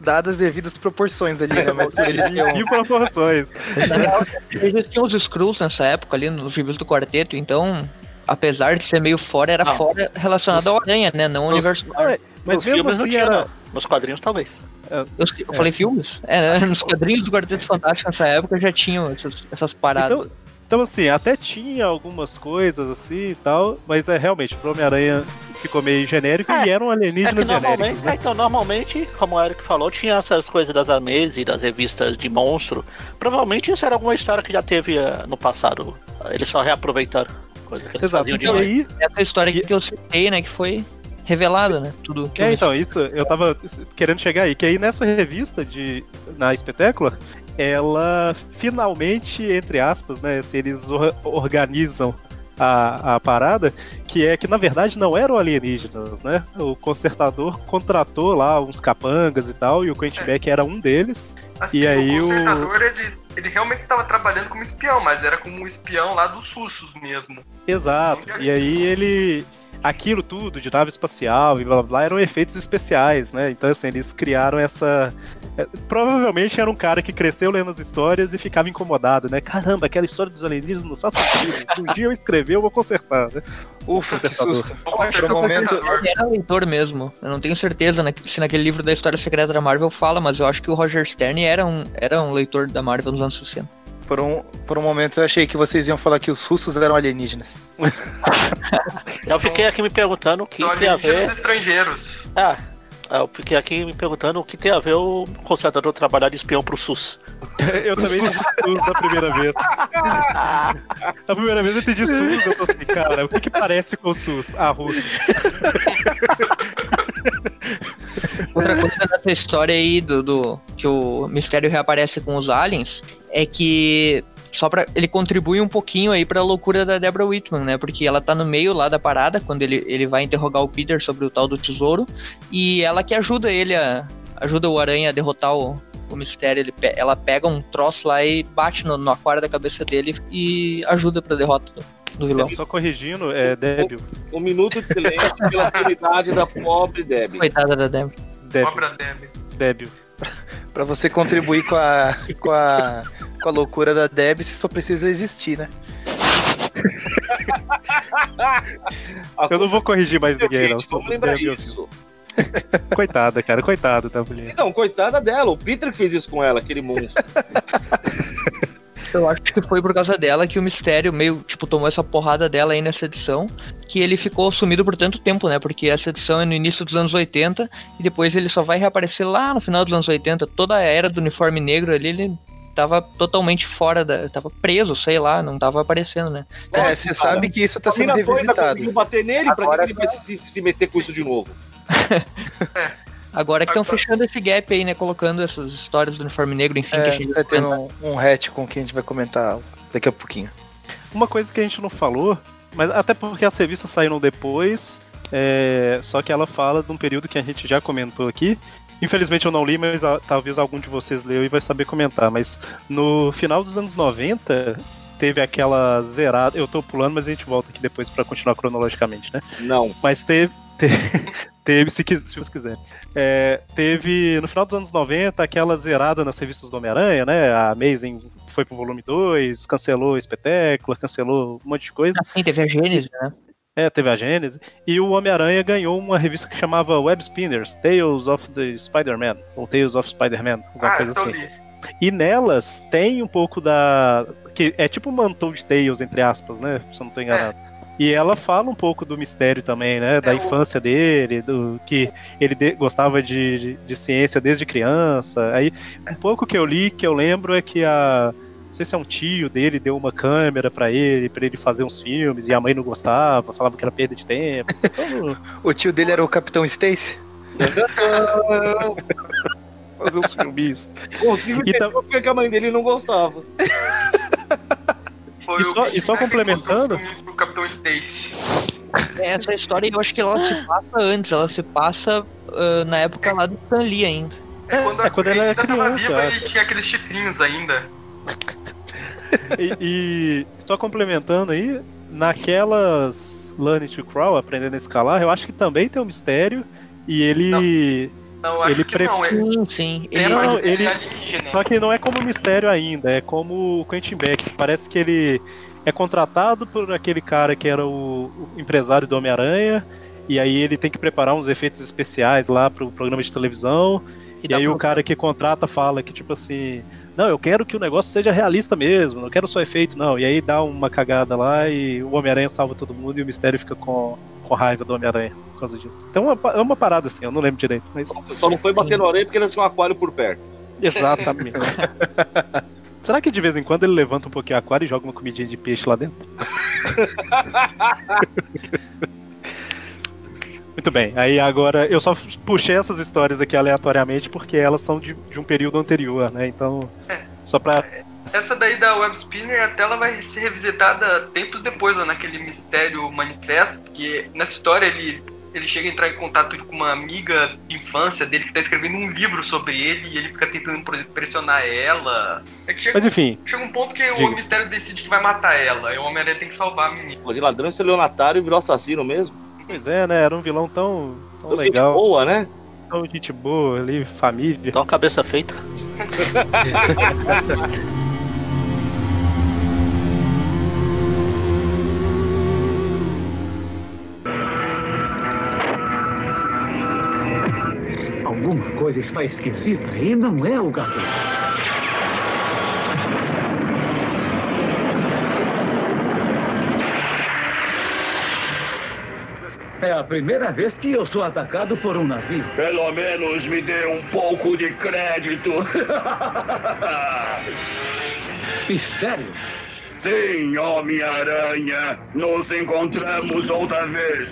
dadas devidas proporções ali, né? Mas por eles um- E proporções. Na real, existiam os Skrulls nessa época ali nos reviews do quarteto, então, apesar de ser meio fora, era Não. fora relacionado ao Aranha, né? Não ao universo. É, mas Nos mesmo filmes não assim tinha, era. não. Nos quadrinhos, talvez. Eu, eu falei filmes? É, né? nos quadrinhos do Quarteto Fantástico nessa época já tinham essas, essas paradas. Então, então, assim, até tinha algumas coisas assim e tal, mas é realmente, pro Homem-Aranha ficou meio genérico É, e eram É alienígenas normalmente, genéricos. né? é, então, normalmente, como o Eric falou, tinha essas coisas das Amazing, das revistas de monstro. Provavelmente isso era alguma história que já teve eh, no passado. Eles só reaproveitaram. Coisa que eles Exato. faziam E aí, Essa história aqui que eu citei, né? Que foi revelada, né? Tudo que É, eu então, isso, eu tava querendo chegar aí, que aí nessa revista de na Espetácula, ela finalmente, entre aspas, né, se eles or- organizam a, a parada, que é que na verdade não eram alienígenas, né? O consertador contratou lá uns capangas e tal, e o Quentin Beck era um deles. Assim, e aí o o. consertador, ele, ele realmente estava trabalhando como espião, mas era como um espião lá dos Sussos mesmo. Exato. E aí ele. Aquilo tudo de nave espacial e blá blá blá eram efeitos especiais, né? Então, assim, eles criaram essa. é, Provavelmente era um cara que cresceu lendo as histórias e ficava incomodado, né? Caramba, aquela história dos alienígenas não faz sentido. Se um dia eu escrever, eu vou consertar, né? Ufa, que susto. Por um momento, era leitor mesmo. Eu não tenho certeza se naquele livro da história secreta da Marvel fala, mas eu acho que o Roger Stern era um, era um leitor da Marvel nos anos 60. Por um, por um momento eu achei que vocês iam falar que os russos eram alienígenas. Eu fiquei aqui me perguntando o que São tem a alienígenas ver. estrangeiros. Ah, eu fiquei aqui me perguntando o que tem a ver o consertador trabalhar de espião pro SUS. Eu também entendi SUS da primeira vez. A primeira vez eu entendi SUS, eu tô assim, cara, o que que parece com o SUS? Ah, Rússia. Outra coisa dessa história aí do, do que o mistério reaparece com os aliens é que só para ele contribui um pouquinho aí pra loucura da Deborah Whitman, né? Porque ela tá no meio lá da parada quando ele, ele vai interrogar o Peter sobre o tal do tesouro e ela que ajuda ele a ajuda o Aranha a derrotar o, o mistério. Ele, ela pega um troço lá e bate no, no aquário da cabeça dele e ajuda pra derrota do, vilão. Só corrigindo, é débil. Um minuto de silêncio pela sanidade da pobre Debbie. Coitada da. Débil. Obra Deb. débil. Pra você contribuir com a, com a, com a loucura da Deb, você só precisa existir, né? Eu não vou corrigir mais ninguém, não. Vamos lembrar Débil. isso. Coitada, cara, coitada da mulher. Então, coitada dela, o Peter que fez isso com ela, aquele monstro. Eu acho que foi por causa dela que o mistério meio, tipo, tomou essa porrada dela aí nessa edição, que ele ficou sumido por tanto tempo, né? Porque essa edição é no início dos anos 80 e depois ele só vai reaparecer lá no final dos anos 80. Toda a era do uniforme negro ali, ele tava totalmente fora da. tava preso, sei lá, não tava aparecendo, né? É, você sabe que isso tá sendo doida revisitado. conseguiu bater nele, pra Agora que ele vai se, se meter com isso de novo? Agora que estão fechando esse gap aí, né? Colocando essas histórias do uniforme negro, enfim, que a É, gente vai vai ter comentar. um, um retcon que a gente vai comentar daqui a pouquinho. Uma coisa que a gente não falou, mas até porque as revistas saíram depois, é, só que ela fala de um período que a gente já comentou aqui. Infelizmente eu não li, mas ah, talvez algum de vocês leu e vai saber comentar. Mas no final dos anos 90, teve aquela zerada. Eu tô pulando, mas a gente volta aqui depois pra continuar cronologicamente, né? Não. Mas teve. Teve, teve se, quis- se vocês quiserem. É, teve no final dos anos 90 aquela zerada nas revistas do Homem-Aranha, né? A Amazing foi pro volume 2, cancelou Espetáculo, cancelou um monte de coisa. Sim, teve a Gênesis, né? É, teve a Gênese. E o Homem-Aranha ganhou uma revista que chamava Web Spinners, Tales of the Spider-Man, ou Tales of Spider-Man, alguma Ah, coisa assim. li. E nelas tem um pouco da. que É tipo uma Untold Tales, entre aspas, né? Se eu não tô enganado. E ela fala um pouco do mistério também, né? Da É, o- infância dele, do que ele de- gostava de, de, de ciência desde criança. Aí, um pouco que eu li, que eu lembro, é que a. Não sei se é um tio dele deu uma câmera pra ele, pra ele fazer uns filmes, e a mãe não gostava, falava que era perda de tempo. Então, O tio dele era o Capitão Stacy? fazer uns filmes. E tam- porque que a mãe dele não gostava. Foi E o só- Kid e só complementando- pro Capitão Stacy. Essa história eu acho que ela se passa antes, ela se passa ah, na época lá do Stan Lee ainda. É, quando, a é quando ela era ainda tava criança, viva e tinha aqueles chifrinhos ainda. E, e só complementando aí, naquelas Learning to Crawl, aprendendo a escalar, eu acho que também tem um mistério. E ele. Não, eu acho Ele que pre- não. Sim, sim. Ele, Não, ele-. Só que não é como mistério ainda, é como o Quentin Beck. Parece que ele é contratado por aquele cara que era o, o empresário do Homem-Aranha. E aí ele tem que preparar uns efeitos especiais lá pro programa de televisão. E dá aí pra- o cara que contrata fala que, tipo assim, não, eu quero que o negócio seja realista mesmo, não quero só efeito, não. E aí dá uma cagada lá e o Homem-Aranha salva todo mundo e o mistério fica com, com raiva do Homem-Aranha por causa disso. Então é uma, é uma parada assim, eu não lembro direito, mas. Só não foi bater no areia porque ele tinha um aquário por perto. Exatamente. Será que de vez em quando ele levanta um pouquinho o aquário e joga uma comidinha de peixe lá dentro? Muito bem, aí agora eu só puxei essas histórias aqui aleatoriamente porque elas são de, de um período anterior, né? Então, só pra Essa daí da Web Spinner, até ela vai ser revisitada tempos depois, lá naquele Mistério Manifesto, porque nessa história ele, ele chega a entrar em contato com uma amiga de infância dele que tá escrevendo um livro sobre ele e ele fica tentando pressionar ela. É que chega, Mas enfim. Chega um ponto que Diga. o Mistério decide que vai matar ela, e o Homem-Aranha tem que salvar a menina. Pô, de ladrão estelionatário virou assassino mesmo. Pois é, né? Era um vilão tão, tão Gente legal. boa, né? Tão gente boa ali, família. Então, cabeça feita. coisa está esquisita e não é o gato. É a primeira vez que eu sou atacado por um navio. Pelo menos me dê um pouco de crédito. Mistério. Sim, Homem-Aranha. Nos encontramos outra vez.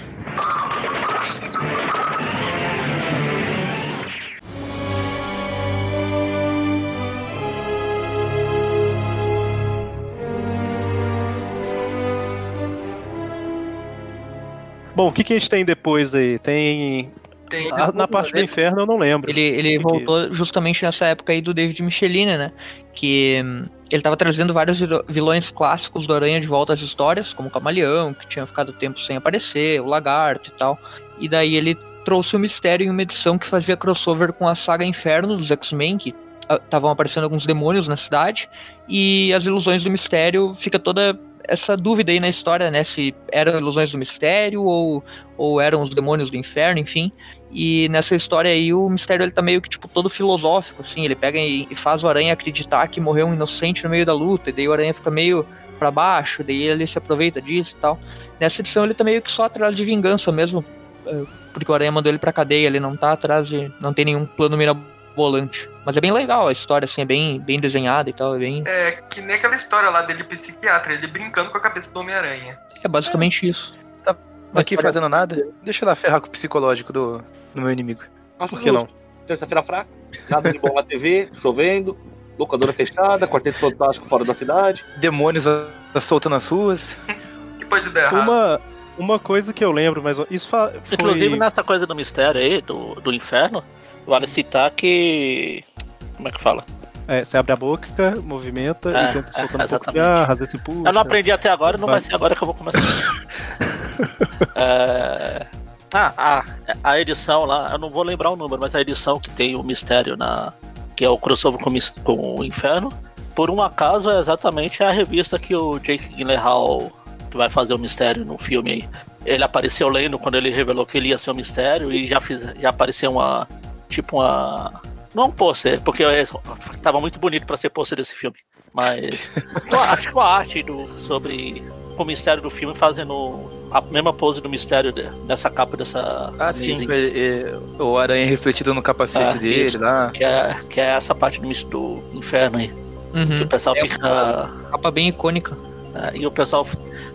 Bom, o que, que a gente tem depois aí? Tem. Tem a- na parte do inferno eu não lembro. Ele, ele Que que- voltou justamente nessa época aí do David Michelini, né? Que hum, ele tava trazendo vários vil- vilões clássicos do Aranha de volta às histórias, como o Camaleão, que tinha ficado tempo sem aparecer, o Lagarto e tal. E daí ele trouxe o Mistério em uma edição que fazia crossover com a saga Inferno dos X-Men, que estavam aparecendo alguns demônios na cidade. E as ilusões do Mistério fica toda essa dúvida aí na história, né? Se eram ilusões do Mistério ou, ou eram os demônios do Inferno, enfim. E nessa história aí, o mistério ele tá meio que, tipo, todo filosófico, assim. Ele pega e, e faz o Aranha acreditar que morreu um inocente no meio da luta. E daí o Aranha fica meio pra baixo, daí ele se aproveita disso e tal. Nessa edição ele tá meio que só atrás de vingança mesmo. eh, Porque o Aranha mandou ele pra cadeia, ele não tá atrás de. não tem nenhum plano mirabolante. Mas é bem legal a história, assim, é bem, bem desenhada e tal, é bem. É que nem aquela história lá dele psiquiatra, ele brincando com a cabeça do Homem-Aranha. É basicamente isso. Tô aqui fazendo nada. Deixa eu lá ferrar com o psicológico do, do meu inimigo. Acho Por que não? Terça-feira fraca, nada de bom na TV, chovendo, locadora fechada, quarteto fantástico fora da cidade. Demônios a- a solta nas ruas. que pode dar errado? Uma, uma coisa que eu lembro, mas isso foi. Inclusive, nessa coisa do mistério aí, do, do inferno, vale citar que. Como é que fala? É, você abre a boca, movimenta É, e tenta é, soltar um pouco de exatamente. ar, puxa. Eu não aprendi até agora, não vai Vai. ser agora que eu vou começar. É, Ah, a, a edição lá, eu não vou lembrar o número, mas a edição que tem o mistério na. que é o crossover com, com o inferno. Por um acaso é exatamente a revista que o Jake Gyllenhaal que vai fazer o mistério no filme aí. Ele apareceu lendo quando ele revelou que ele ia ser o mistério e já, fiz, já apareceu uma. Tipo uma. Não um pôster, porque é- tava muito bonito pra ser pôster desse filme. Mas. acho que a arte do, sobre o mistério do filme fazendo a mesma pose do mistério de- nessa capa dessa. Ah, sim, é- é, o aranha refletido no capacete Ah, dele isso. lá. Que é, que é essa parte do, do inferno aí. Uhum. Que o pessoal É fica. uma capa bem icônica. é, e o pessoal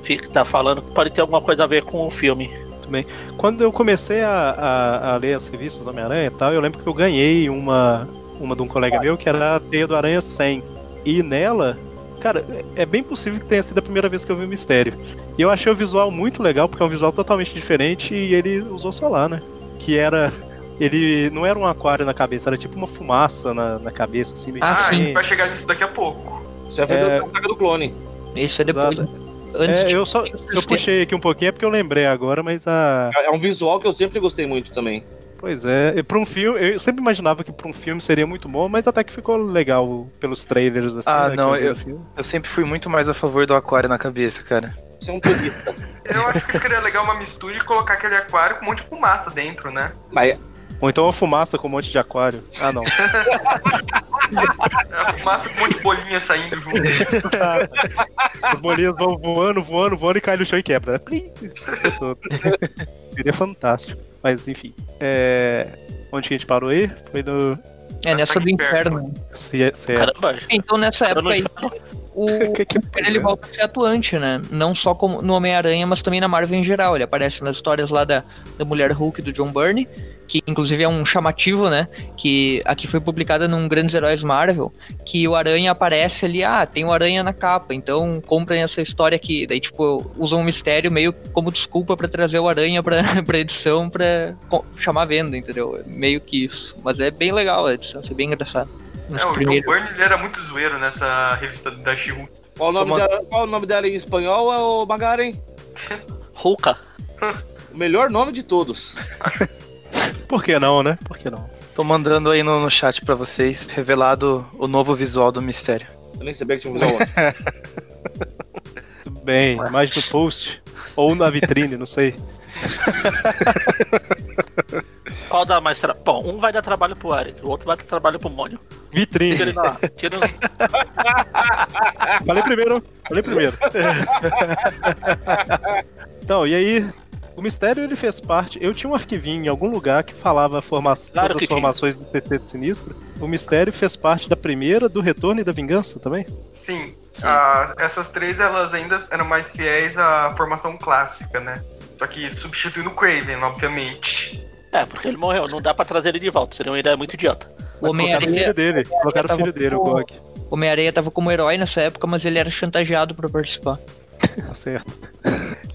fica tá falando que pode ter alguma coisa a ver com o filme. Também. Quando eu comecei a, a, a ler as revistas do Homem-Aranha e tal, eu lembro que eu ganhei uma, uma de um colega meu que era a Teia do Aranha 100. E nela, cara, é bem possível que tenha sido a primeira vez que eu vi o mistério. E eu achei o visual muito legal, porque é um visual totalmente diferente e ele usou solar, né? Que era. Ele não era um aquário na cabeça, era tipo uma fumaça na, na cabeça, assim, meio Ah, a gente vai chegar nisso daqui a pouco. Isso é, É. do clone. Isso é depois. Exato. Antes É, de- eu só eu puxei aqui um pouquinho é porque eu lembrei agora, mas a. É um visual que eu sempre gostei muito também. Pois é, para um filme, eu sempre imaginava que para um filme seria muito bom, mas até que ficou legal pelos trailers assim. Ah, né, não, eu, do filme. eu sempre fui muito mais a favor do aquário na cabeça, cara. Você é um turista. Eu acho que seria legal uma mistura e colocar aquele aquário com um monte de fumaça dentro, né? Mas Ou então uma fumaça com um monte de aquário. Ah, não. A fumaça com um monte de bolinha saindo junto. As bolinhas vão voando, voando, voando e caem no chão e quebra. Seria fantástico. Mas enfim. É... Onde que a gente parou aí? Foi no. É, nessa do inferno. Se, se, Caramba, Então nessa época no o, ele volta a ser atuante, né? Não só como no Homem-Aranha, mas também na Marvel em geral. Ele aparece nas histórias lá da, da Mulher Hulk do John Byrne, que inclusive é um chamativo, né? Que aqui foi publicada num Grandes Heróis Marvel, que o Aranha aparece ali, ah, tem o Aranha na capa, então comprem essa história aqui. Daí, tipo, usam um mistério meio como desculpa para trazer o Aranha pra, pra edição pra chamar venda, entendeu? Meio que isso. Mas é bem legal a edição, é bem engraçado. É, o John Byrne ele era muito zoeiro nessa revista da she qual, o nome dela, qual o nome dela em espanhol, é o Magaren? Hulka. o melhor nome de todos. Por que não, né? Por que não? Tô mandando aí no, no chat pra vocês, revelado o novo visual do mistério. Eu nem sabia que tinha um visual Tudo bem, mais no post. Ou na vitrine, não sei. Qual dá mais trabalho? Bom, um vai dar trabalho pro Eric, o outro vai dar trabalho pro Mônio. Vitrine. Tira ele lá. Tira os... Falei primeiro. Falei primeiro. então, e aí, o Mistério ele fez parte. Eu tinha um arquivinho em algum lugar que falava forma... Claro todas as formações do TT de Sinistro. O Mistério fez parte da primeira, do Retorno e da Vingança também? Sim. Ah, essas três elas ainda eram mais fiéis à formação clássica, né? Só que substituindo o Craven, obviamente. É, porque ele morreu, não dá pra trazer ele de volta, seria uma ideia muito idiota. O Homem-Aranha. filho dele, colocaram o filho dele, o Gog. O Homem-Aranha tava como herói nessa época, mas ele era chantageado pra participar. Tá certo.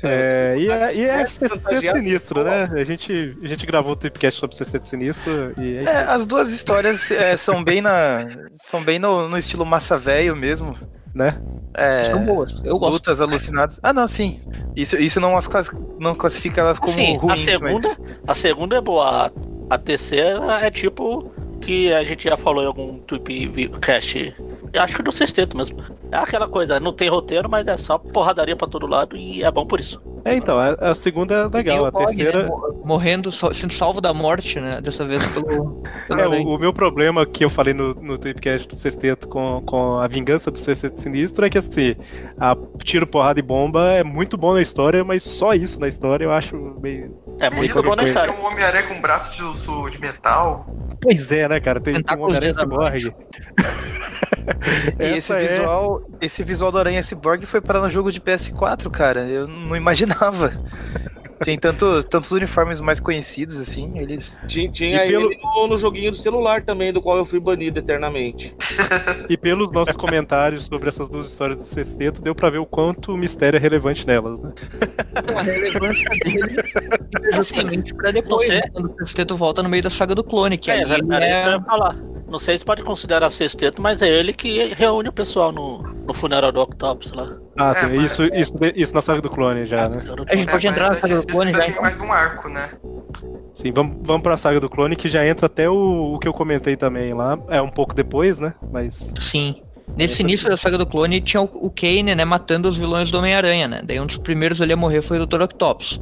É, e é, e é Sexteto Sinistro, né? A gente, a gente gravou o Tripcast sobre Sexteto Sinistro e é isso. É, as duas histórias é, são bem na. são bem no, no estilo massa velho mesmo. Né? É, São boas, eu gosto. Lutas alucinadas. Ah, não, sim. Isso, isso não, as classi- não classifica elas como Assim, a ruins, segunda, mas... a segunda é boa. A, a terceira é tipo que a gente já falou em algum tweet cast. Acho que do sexteto mesmo. É aquela coisa, não tem roteiro, mas é só porradaria pra todo lado e é bom por isso. É, então, a, a segunda é legal, a o Gog, terceira. né, mo- morrendo, sendo salvo da morte, né? Dessa vez pelo. É, o, o meu problema que eu falei no, no Tripcast do Sexteto com, com a vingança do Sexteto Sinistro é que assim, a tiro, porrada e bomba é muito bom na história, mas só isso na história eu acho meio. É muito bom na tem história. um Homem-Aranha com um braço de, de metal. Pois é, né, cara? Tem, um Homem-Aranha. Cyborg. E esse é- visual, esse visual do Aranha Cyborg foi para no jogo de PS4, cara. Eu não imaginava. Tem tanto, tantos uniformes mais conhecidos, assim, eles. Tinha, tinha E pelo- ele no, no joguinho do celular também, do qual eu fui banido eternamente. E pelos nossos comentários sobre essas duas histórias do Sexteto, deu pra ver o quanto o mistério é relevante nelas, né? a relevância dele fica justamente pra depois, Não sei. né, quando o Sexteto volta no meio da saga do clone, que É, ali era, era isso que eu é... ia falar. Não sei se pode considerar sexteto, mas é ele que reúne o pessoal no, no funeral do Octopus lá. Ah, É, sim, mas- isso, isso, isso na saga do clone já, né? A gente pode É, entrar na mas saga do clone já, então? tem mais um arco, né? Sim, vamos, vamos pra saga do clone, que já entra até o, o que eu comentei também lá. É um pouco depois, né? Mas. Sim. Nesse Essa início da saga do clone tinha o, o Kane, né, matando os vilões do Homem-Aranha, né? Daí um dos primeiros ali a morrer foi o Dr. Octopus.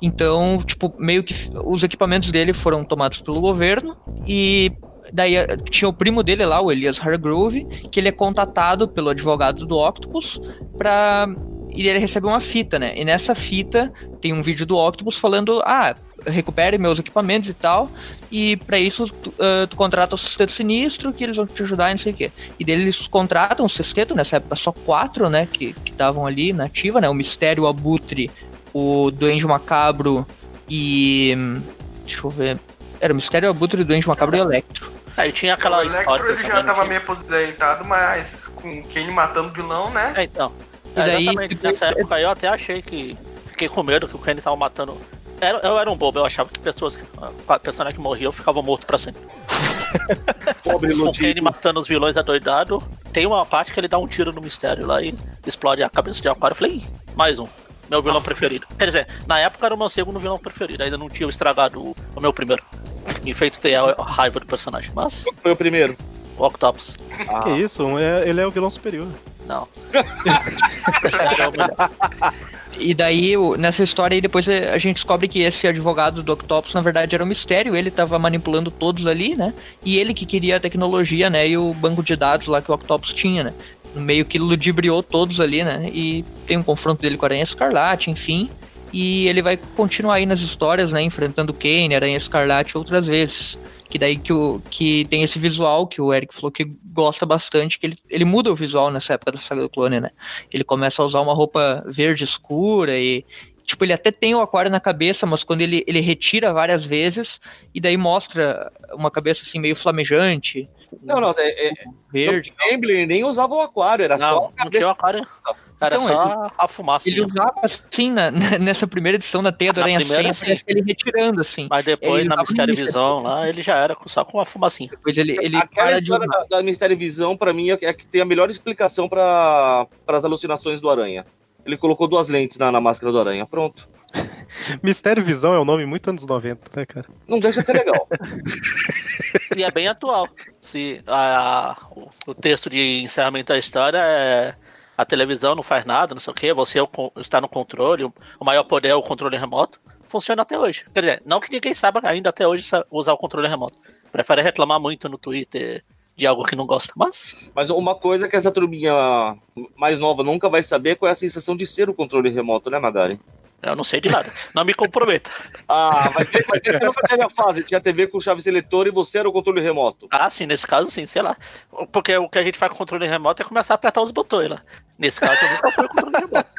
Então, tipo, meio que os equipamentos dele foram tomados pelo governo e daí eh, tinha o primo dele lá, o Elias Hargrove, que ele é contatado pelo advogado do Octopus pra e ele recebe uma fita, né? E nessa fita tem um vídeo do Octopus falando: "Ah, recupere meus equipamentos e tal, e pra isso tu, ah, tu contrata o Sexteto Sinistro, que eles vão te ajudar e não sei o quê. E daí eles contratam o Sexteto, nessa época só quatro, né, que estavam ali na ativa, né, o Mistério, o Abutre, o Duende Macabro e... hum, deixa eu ver... Era o Mistério, o Abutre, o Duende Macabro e o Electro. Aí tinha aquela o Electro história ele já tava meio aposentado, mas com o Kane matando o vilão, né? É, então. E É, daí, exatamente. depois- Nessa época aí eu até achei que. Fiquei com medo que o Kenny tava matando. Era- eu era um bobo, eu achava que pessoas personagem que morriam ficavam morto pra sempre. Pobre o Kenny iludido. matando os vilões adoidado. Tem uma parte que ele dá um tiro no mistério lá e explode a cabeça de aquário. Eu falei, "Ih, mais um. Meu vilão Nossa, preferido. Quer dizer, na época era o meu segundo vilão preferido, ainda não tinha estragado o, o meu primeiro. Me feito ter a, raiva do personagem. Mas, Foi o primeiro. o Octopus. Que isso? é- ele é o vilão superior. Não. É. E daí, nessa história aí, depois a gente descobre que esse advogado do Octopus, na verdade, era um mistério. Ele tava manipulando todos ali, né? E ele que queria a tecnologia, né? E o banco de dados lá que o Octopus tinha, né? Meio que ludibriou todos ali, né? E tem um confronto dele com a Aranha Escarlate, enfim. E ele vai continuar aí nas histórias, né? Enfrentando Kane, Aranha Escarlate outras vezes. Que daí que, o, que tem esse visual que o Eric falou que gosta bastante, que ele, ele muda o visual nessa época da saga do clone, né? Ele começa a usar uma roupa verde escura e. Tipo, ele até tem o aquário na cabeça, mas quando ele, ele retira várias vezes, e daí mostra uma cabeça assim meio flamejante. Não, não, é, é, verde. Gambler nem usava o aquário, era Não, só a não tinha o aquário. Era Então, só a fumaça. Ele usava assim na, nessa primeira edição da Teia do Aranha primeira, 100, sim. parece ele retirando assim. Mas depois, Ele na Mistério Visão, lá, ele já era só com a fumacinha. Depois ele, ele Aquela história da, da Mistério Visão, pra mim, é é que tem a melhor explicação para as alucinações do Aranha. Ele colocou duas lentes na, na máscara do Aranha. Pronto. Mistério Visão é um nome muito anos 90, né, cara? Não deixa de ser legal. E é bem atual. Se a- o, o texto de encerramento da história é a televisão não faz nada, não sei o que, você é está no controle, o, maior poder é o controle remoto. Funciona até hoje. Quer dizer, não que ninguém saiba ainda até hoje sa- usar o controle remoto. Prefere reclamar muito no Twitter de algo que não gosta, mas Mas uma coisa que essa turminha mais nova nunca vai saber qual é a sensação de ser o controle remoto, né, Magari? Eu não sei de nada. Não me comprometa. Ah, mas você mas você nunca teve a fase, tinha TV com chave seletor e você era o controle remoto. Ah, sim, nesse caso sim, sei lá. Porque o que a gente faz com o controle remoto é começar a apertar os botões lá. Nesse caso eu nunca fui o controle remoto.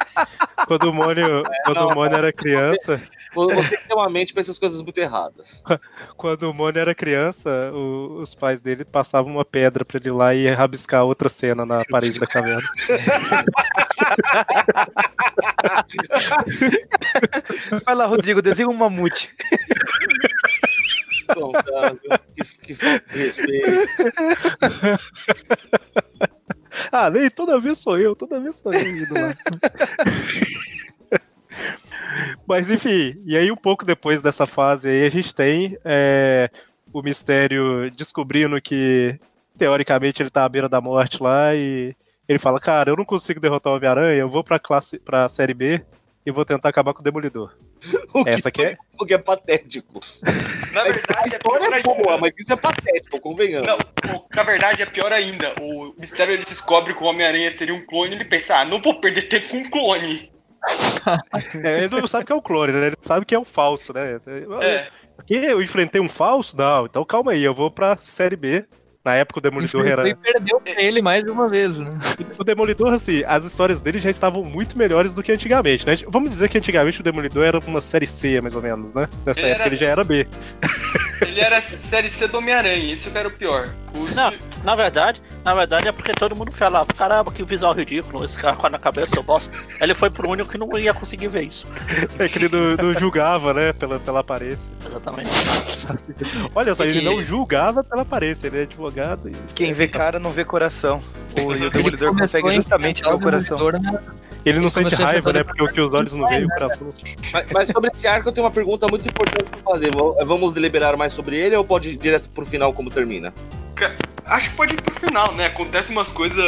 Quando o Mônio, quando não, o Mônio era criança, Você tem uma mente pra essas coisas muito erradas. quando o Mônio era criança, o- os pais dele passavam uma pedra pra ele ir lá e rabiscar outra cena na parede da caverna. Vai lá, Rodrigo, desenha um mamute. Bom, cara, que, que falta de respeito. Ah, nem toda vez sou eu, toda vez sou eu indo lá. Mas enfim, e aí um pouco depois dessa fase aí a gente tem é, o mistério descobrindo que teoricamente ele tá à beira da morte lá e ele fala, cara, eu não consigo derrotar o Homem-Aranha, eu vou pra classe pra série B e vou tentar acabar com o Demolidor. O que, Essa aqui é. o que é patético. Na verdade, é pior Olha, ainda. boa, mas isso é patético, convenhamos. Não, na verdade é pior ainda. O Mistério ele descobre que o Homem-Aranha seria um clone e ele pensa, ah, não vou perder tempo com um clone. É, ele não sabe que é o clone, né? Ele sabe que é o falso, né? É. Que eu enfrentei um falso? Não, então calma aí, eu vou pra série B. Na época o Demolidor era. E perdeu pra ele mais uma vez, né? O Demolidor, assim, as histórias dele já estavam muito melhores do que antigamente, né? Vamos dizer que antigamente o Demolidor era uma série C, mais ou menos, né? Nessa Ele época era- ele já era B. Ele era série C do Homem-Aranha, isso que era o pior. Os- Não, na verdade, na verdade é porque todo mundo fala, caramba, que visual ridículo, esse cara com a na cabeça, eu bosta. Ele foi pro único que não ia conseguir ver isso. É que ele não, não julgava, né? Pela, pela aparência. Exatamente. Olha só, É ele que- não julgava pela aparência, ele é advogado. E... Quem vê cara não vê coração. O, e o Demolidor consegue justamente ver o coração. Demolidor na- Ele não sente raiva, né? Porque o que os olhos não veem, o coração não Mas, mas sobre esse arco eu tenho uma pergunta muito importante pra fazer. Vamos deliberar mais sobre ele ou pode ir direto pro final como termina? Acho que pode ir pro final, né? Acontece umas coisas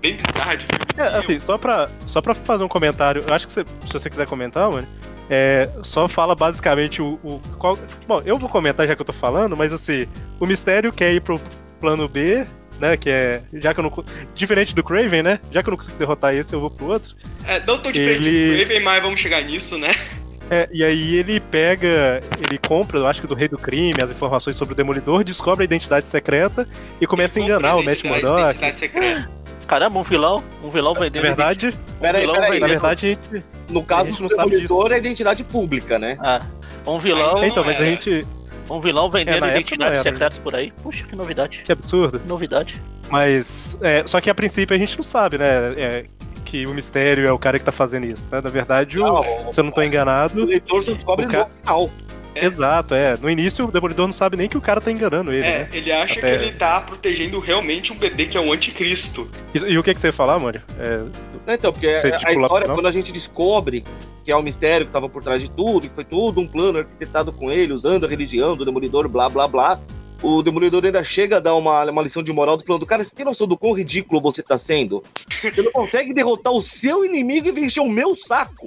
bem bizarras de filme. É, assim, só pra, só pra fazer um comentário, eu acho que você- se você quiser comentar, mano, é, só fala basicamente o, o qual- Bom, eu vou comentar já que eu tô falando, mas assim, o mistério quer ir pro plano B, né? Que é. Já que eu não. Diferente do Craven, né? Já que eu não consigo derrotar esse, eu vou pro outro. É, não tô diferente Ele- do Raven, mas vamos chegar nisso, né? É, e aí ele pega, ele compra, eu acho que do Rei do Crime, as informações sobre o Demolidor, descobre a identidade secreta e começa a enganar o Matt Murdock. Caramba, um vilão, um vilão Na vendendo. verdade, um Peraí, vilão peraí, na vendendo- verdade a gente. No caso A gente do não sabe Demolidor é identidade pública, né? Ah, um vilão, Então, Então, mas a é. gente. Um vilão vendendo É, identidades era. secretas por aí. Puxa, que novidade. Que absurdo. Que novidade. Mas. é, só que a princípio a gente não sabe, né? é, que o mistério é o cara que tá fazendo isso, né? Na verdade, o- Não, se eu não tô O enganado. leitor só descobre O no ca- final. Exato, é. No início o Demolidor não sabe nem que o cara tá enganando ele, É, né? ele acha Até- que ele tá protegendo realmente um bebê que é o anticristo. E, e o que, que você ia falar, Mônio? É, Então, porque Você, a tipo, história, não? quando a gente descobre que é o mistério que tava por trás de tudo, que foi tudo um plano arquitetado com ele, usando a religião do Demolidor, blá blá blá. O Demolidor ainda chega a dar uma, uma lição de moral do falando, cara, você tem noção do quão ridículo você tá sendo? Você não consegue derrotar o seu inimigo e vir encher o meu saco.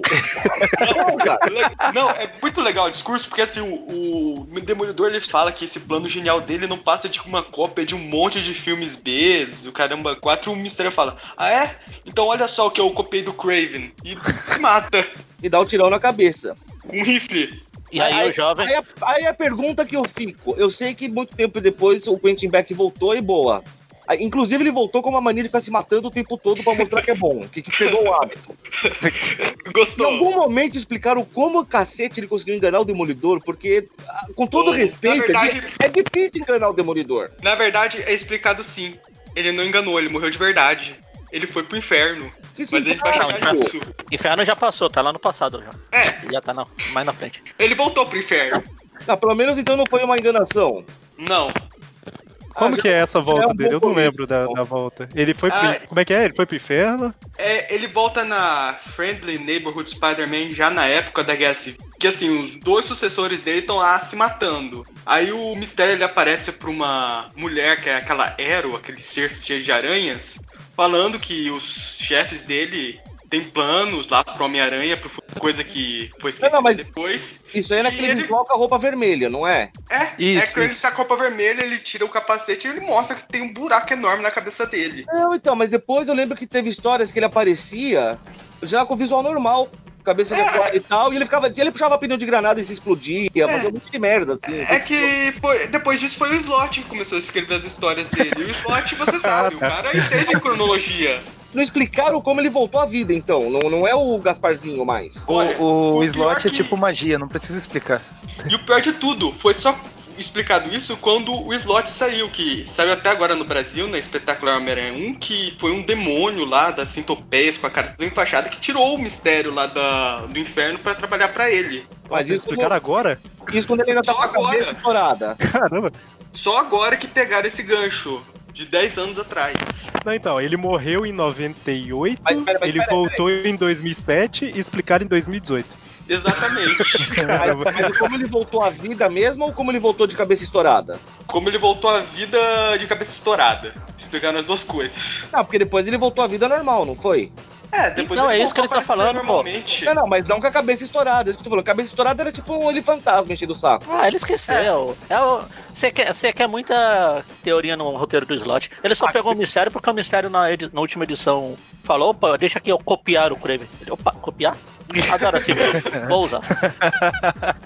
Não, Não, é muito legal o discurso, porque assim, o, o Demolidor ele fala que esse plano genial dele não passa de uma cópia de um monte de filmes B, o caramba, quatro, o Mistério fala, ah é? Então olha só o que eu copiei do Craven. E se mata E dá um tirão na cabeça. com um rifle. E aí, o jovem. Aí, a- aí a pergunta que eu fico: eu sei que muito tempo depois o Quentin Beck voltou e boa. Aí, Inclusive, ele voltou com uma mania de ficar se matando o tempo todo pra mostrar que é bom, que, que pegou o hábito. Gostou? Em algum momento explicaram como cacete ele conseguiu enganar o Demolidor, porque, ah, com todo Ô, respeito, na verdade- é, é difícil enganar o Demolidor. Na verdade, é explicado sim. Ele não enganou, ele morreu de verdade. Ele foi pro inferno. Mas a gente vai Não, chegar inferno- nisso. Inferno já passou, tá lá no passado já. É. Já tá na- mais na frente. Ele voltou pro inferno. Ah, pelo menos então não foi uma enganação. Não. Como já- que é essa é volta um dele? Eu não lembro da, da volta. Ele foi pro, Ah, Como é que é? Ele foi pro inferno? É, ele volta na Friendly Neighborhood Spider-Man já na época da Guerra Civil. Que assim, os dois sucessores dele estão lá se matando. Aí o mistério ele aparece pra uma mulher que é aquela Ero, aquele ser cheio de aranhas, falando que os chefes dele têm planos lá pro Homem-Aranha, coisa que foi esquecida Não, não, mas- depois. Isso aí é naquele ele- com a roupa vermelha, não é? É, é Isso, que ele tá com a roupa vermelha, ele tira o capacete e ele mostra que tem um buraco enorme na cabeça dele. Não, então, mas depois eu lembro que teve histórias que ele aparecia já com visual normal, cabeça É. de e tal, e ele ficava, ele puxava pneu de granada e se explodia, fazia um monte de merda, assim. É que foi, depois disso foi o Slot que começou a escrever as histórias dele. E o Slot, você sabe, o cara entende cronologia. Não explicaram como ele voltou à vida, então. Não, não é o Gasparzinho mais. Olha, O, o o slot é que- tipo magia, não precisa explicar. E o pior de tudo, foi só explicado isso quando o Slot saiu, que saiu até agora no Brasil, na Espetacular Homem-Aranha 1, que foi um demônio lá das centopeias com a cara toda enfaixada que tirou o mistério lá da, do inferno pra trabalhar pra ele. Mas Vocês isso, explicaram agora? isso quando ele ainda tá Só com a cabeça agora. estourada. Caramba. Só agora que pegaram esse gancho, de 10 anos atrás. Não, então, ele morreu em 98, Mas, pera, mas ele pera, voltou em 2007 e explicaram em 2018. Exatamente. Caramba. Mas, como ele voltou à vida mesmo ou como ele voltou de cabeça estourada? Como ele voltou à vida de cabeça estourada. Explicaram as duas coisas. Não, porque depois ele voltou à vida normal, não foi? É, depois ele é isso que ele tá falando, pô. normalmente. Não, não, mas não com a cabeça estourada. Isso que tô falando. Cabeça estourada era tipo um ele fantasma enchendo o saco. Ah, ele esqueceu. É o- Você quer, você quer muita teoria no roteiro do slot. Ele só pegou o mistério porque o mistério na, edi- na última edição falou, opa, deixa aqui eu copiar o Kraven. Opa, copiar? Adoro assim, vou usar.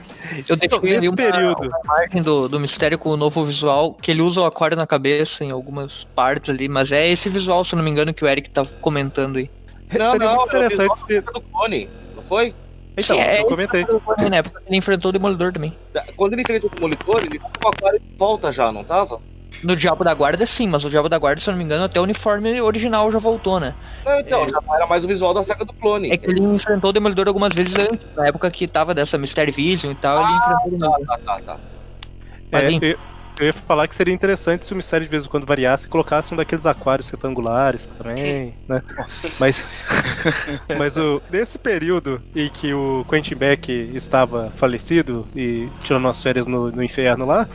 Eu deixei ali Nesse uma, período. uma imagem do, do mistério com o novo visual, que ele usa o aquário na cabeça em algumas partes ali, mas é esse visual, se eu não me engano, que o Eric tá comentando aí. Não, Seria não, interessante se... do clone, não foi? Então, Sim, é eu comentei. Na época que ele enfrentou o Demolidor também. Quando ele enfrenta o Demolidor, ele tá com o aquário de volta já, não tava? No Diabo da Guarda, sim, mas o Diabo da Guarda, se eu não me engano, até o uniforme original já voltou, né? Não, então, já era mais o visual da saga do clone. É que ele enfrentou o Demolidor algumas vezes antes, na época que tava dessa Mystery Vision e tal, ele enfrentou o Demolidor. Tá, tá, tá. Mas, É, eu, eu ia falar que seria interessante se o mistério de vez em quando variasse e colocasse um daqueles aquários retangulares também, né? Mas, mas o, nesse período em que o Quentin Beck estava falecido e tirando umas férias no, no inferno lá,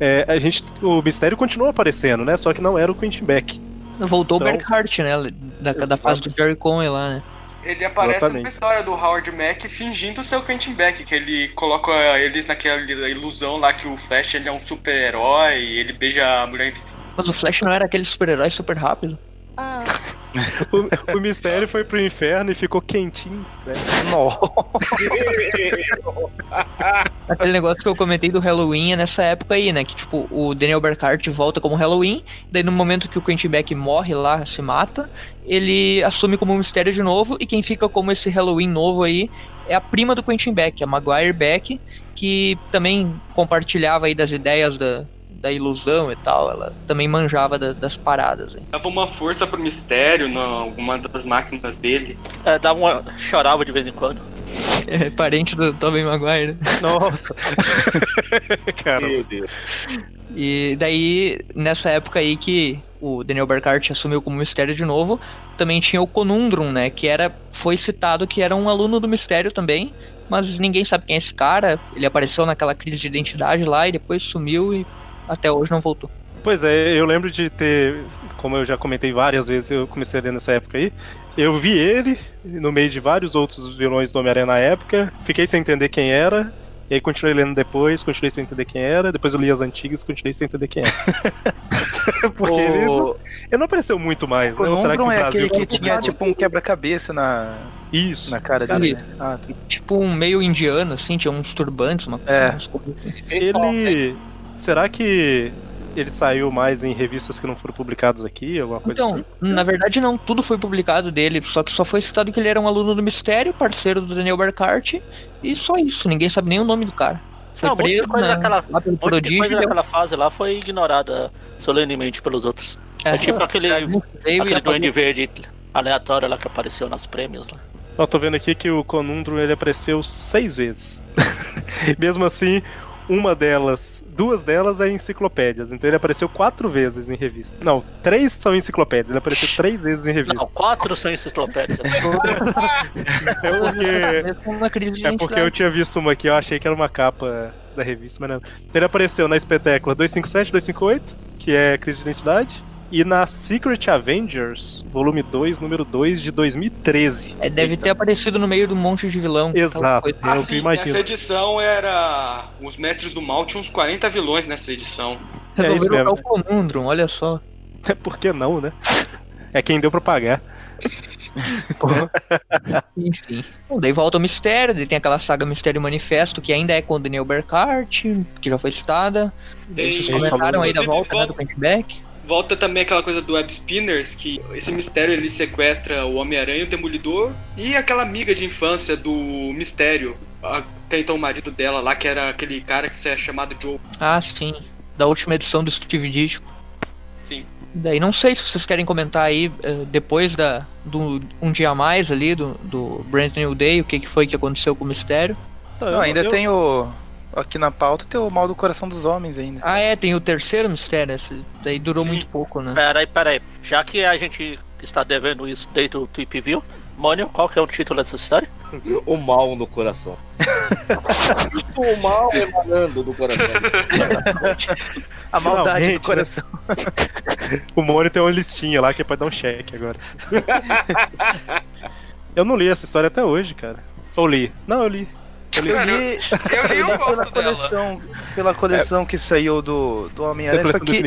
é, a gente, o mistério continuou aparecendo, né? Só que não era o Quentin Beck. Voltou Então- o Berkhart, né? Da, da fase do Jerry Conway lá, né? Ele aparece Exatamente. na história do Howard Mack fingindo ser o Quentin Beck, que ele coloca eles naquela ilusão lá que o Flash ele é um super-herói, ele beija a mulher invisível. Mas o Flash não era aquele super-herói super rápido? O, o mistério foi pro inferno e ficou quentinho, né? Aquele negócio que eu comentei do Halloween é nessa época aí, né? Que tipo, o Daniel Berkhart volta como Halloween, daí no momento que o Quentin Beck morre lá, se mata, ele assume como um mistério de novo, e quem fica como esse Halloween novo aí é a prima do Quentin Beck, a Maguire Beck, que também compartilhava aí das ideias da, da ilusão e tal, ela também manjava da- das paradas. Hein? Dava uma força pro mistério em alguma das máquinas dele. É, dava uma. chorava de vez em quando. É parente do Tobey Maguire. né? Nossa! Cara, Meu Deus. E daí, nessa época aí que o Daniel Berkhart assumiu como mistério de novo, também tinha o Conundrum, né? Que era. Foi citado que era um aluno do mistério também. Mas ninguém sabe quem é esse cara. Ele apareceu naquela crise de identidade lá e depois sumiu e até hoje não voltou. Pois é, eu lembro de ter, como eu já comentei várias vezes, eu comecei a ler nessa época aí. Eu vi ele no meio de vários outros vilões do Homem-Aranha na época, fiquei sem entender quem era, E aí continuei lendo depois, continuei sem entender quem era, depois eu li as antigas e continuei sem entender quem era. Porque ele, não, ele não apareceu muito mais, né? O Ou será que o é Brasil aquele que tinha tipo um quebra-cabeça na, Isso. na cara dele. Ah, tá. Tipo um meio indiano, assim, tinha uns turbantes, uma É. coisas assim. Ele. Será que ele saiu mais em revistas que não foram publicadas aqui? Alguma coisa Então, assim? na verdade não, tudo foi publicado dele, só que só foi citado que ele era um aluno do Mistério, parceiro do Daniel Bercart, e só isso, ninguém sabe nem o nome do cara. Foi Não, um monte de preso coisa na- daquela, um Prodígio, coisa daquela fase lá foi ignorada solenemente pelos outros. É, É, tipo aquele, aquele duende verde aleatório lá que apareceu nas prêmios lá. Eu tô vendo aqui que o Conundrum ele apareceu seis vezes. Mesmo assim, uma delas, duas delas é enciclopédias. Então ele apareceu quatro vezes em revista. Não, três são enciclopédias. Ele apareceu três vezes em revista. Não, quatro são enciclopédias. É porque, Mesmo uma crise de é porque eu tinha visto uma aqui, eu achei que era uma capa da revista, mas não. Ele apareceu na espetácula 257, 258, que é Crise de Identidade. E na Secret Avengers, volume 2, número 2, de 2013. É, deve ter aparecido no meio de um monte de vilão. Exato. É Assim, imagino. essa edição era. Os Mestres do Mal tinham uns 40 vilões nessa edição. É isso mesmo. o Conundrum, olha só. Por que não, né? É quem deu pra pagar. Enfim. Bom, daí volta o Mistério, daí tem aquela saga Mistério Manifesto, que ainda é com o Daniel Bercart, que já foi citada. Tem- Vocês comentaram aí da volta né, do Pentback. Volta também aquela coisa do Web Spinners, que esse mistério ele sequestra o Homem-Aranha, o Demolidor, e aquela amiga de infância do Mistério, até então o marido dela lá, que era aquele cara que se é chamado Joe. Ah, sim. Da última edição do Steve Ditko. Sim. Daí não sei se vocês querem comentar aí, eh, depois da, do Um Dia a Mais ali, do, do Brand New Day, o que, que foi que aconteceu com o Mistério. Não, ainda tem o. Aqui na pauta tem o mal do coração dos homens ainda. Ah, é, tem o terceiro Mistério, esse daí durou Sim. muito pouco, né? Peraí, peraí. Já que a gente está devendo isso desde o Tweep View, Mônio, qual que é o título dessa história? O mal no coração. o mal emanando do coração. A maldade Finalmente, do coração. O Mônio tem uma listinha lá que é pra dar um cheque agora. eu não li essa história até hoje, cara. Ou li? Não, eu li. Eu li. Eu li, eu pela gosto dela. coleção, pela coleção que saiu do, do Homem-Aranha, só que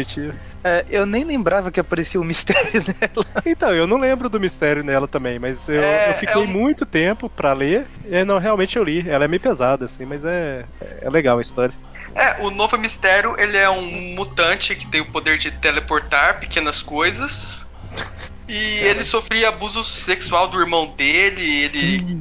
é, eu nem lembrava que aparecia o mistério nela. Então, eu não lembro do mistério nela também, mas eu, É, eu fiquei é um- muito tempo pra ler e não, realmente eu li. Ela é meio pesada, assim, mas é, é legal a história. É, o novo mistério, ele é um mutante que tem o poder de teleportar pequenas coisas. E ele sofria abuso sexual do irmão dele, ele.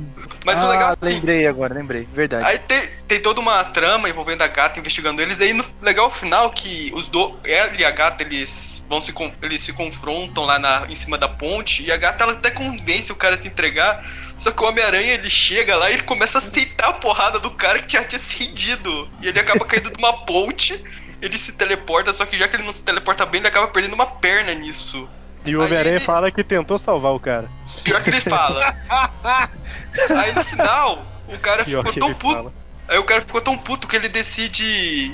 Mas o ah, legal é assim, lembrei agora, lembrei, verdade. Aí tem, tem toda uma trama envolvendo a gata investigando eles. Aí no legal final que os do ela e a gata eles vão se eles se confrontam lá na, em cima da ponte e a gata ela até convence o cara a se entregar. Só que o Homem-Aranha ele chega lá e ele começa a aceitar a porrada do cara que já tinha se rendido. E ele acaba caindo de uma ponte. Ele se teleporta, só que já que ele não se teleporta bem, ele acaba perdendo uma perna nisso. E o Homem-Aranha ele- falar que tentou salvar o cara. Pior que ele fala. Aí no final, o cara Pior ficou tão puto. fala. Aí o cara ficou tão puto que ele decide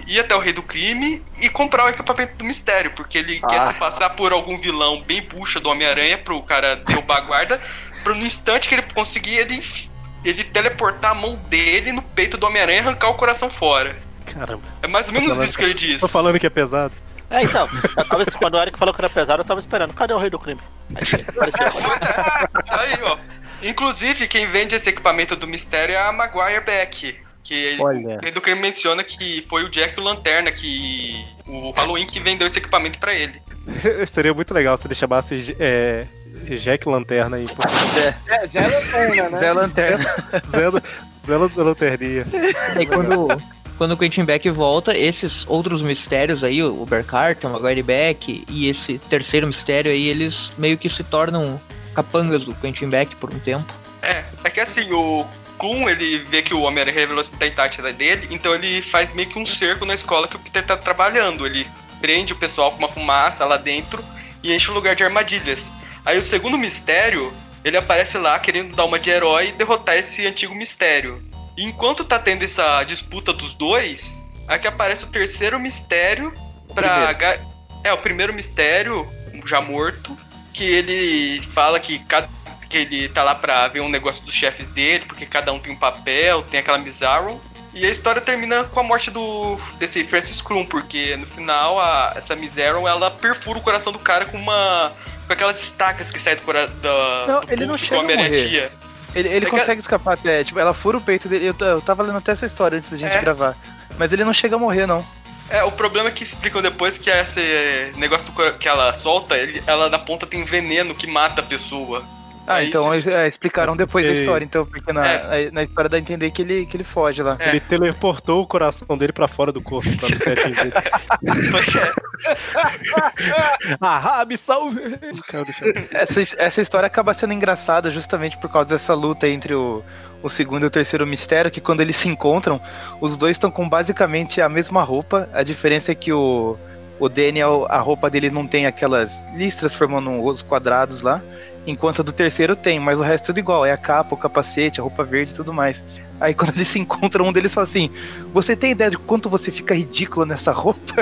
ir até o rei do crime e comprar o equipamento do mistério, porque ele quer Ah. se passar por algum vilão bem bucha do Homem-Aranha pro cara derrubar a guarda, pra no instante que ele conseguir, ele, ele teleportar a mão dele no peito do Homem-Aranha e arrancar o coração fora. Caramba. É mais ou menos isso que ele diz. Tô falando que é pesado. É, então, eu tava, quando o Eric falou que era pesado, eu tava esperando. Cadê o rei do crime? Aí apareceu. Tá aí, ó. Inclusive, quem vende esse equipamento do mistério é a Maguire Beck. Que ele- Olha. o rei do crime menciona que foi o Jack o Lanterna, que. O Halloween que vendeu esse equipamento pra ele. Seria muito legal se ele chamasse é, Jack Lanterna em português. É, Zé Lanterna, né? Zé Lanterna. Zé, Zé Lan- Lanterninha. Aí quando, quando o Quentin Beck volta, esses outros mistérios aí, o Berkart, o Maguire Beck e esse terceiro mistério aí, eles meio que se tornam capangas do Quentin Beck por um tempo. É, é que assim, o Klum, ele vê que o Homem-Aranha revelou a identidade dele, então ele faz meio que um cerco na escola que o Peter tá trabalhando. Ele prende o pessoal com uma fumaça lá dentro e enche o lugar de armadilhas. Aí o segundo mistério, ele aparece lá querendo dar uma de herói e derrotar esse antigo mistério. Enquanto tá tendo essa disputa dos dois, aqui aparece o terceiro mistério pra. ga- É, o primeiro mistério, já morto, que ele fala que cada que ele tá lá pra ver um negócio dos chefes dele, porque cada um tem um papel, tem aquela Miss Arrow. E a história termina com a morte do desse Francis Krum, porque no final a, essa Miss Aaron, ela perfura o coração do cara com uma com aquelas estacas que saem do coração da Não, do ele não chega a morrer. Ele, ele É que- consegue escapar até, tipo, ela fura o peito dele. Eu, eu tava lendo até essa história antes da gente É. gravar. Mas ele não chega a morrer, não. É, o problema é que explicam depois que esse negócio que ela solta, ele- ela na ponta tem veneno que mata a pessoa. Ah, É então isso. é, explicaram depois da história, então, porque na, É. na história dá a entender que ele, que ele foge lá. Ele teleportou o coração dele pra fora do corpo. Pra não. Pois é. ah, me salve! Essa, essa história acaba sendo engraçada justamente por causa dessa luta entre o, o segundo e o terceiro mistério, que quando eles se encontram, os dois estão com basicamente a mesma roupa. A diferença é que o, o Daniel, a roupa dele não tem aquelas listras formando os quadrados lá. Enquanto a do terceiro tem, mas o resto é tudo igual. É a capa, o capacete, a roupa verde e tudo mais. Aí quando eles se encontram, um deles fala assim: Você tem ideia de quanto você fica ridículo nessa roupa?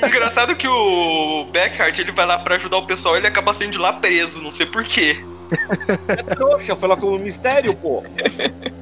Engraçado que o Beckhart, ele vai lá pra ajudar o pessoal, ele acaba sendo de lá preso, não sei porquê. É trouxa, foi lá com o mistério, pô.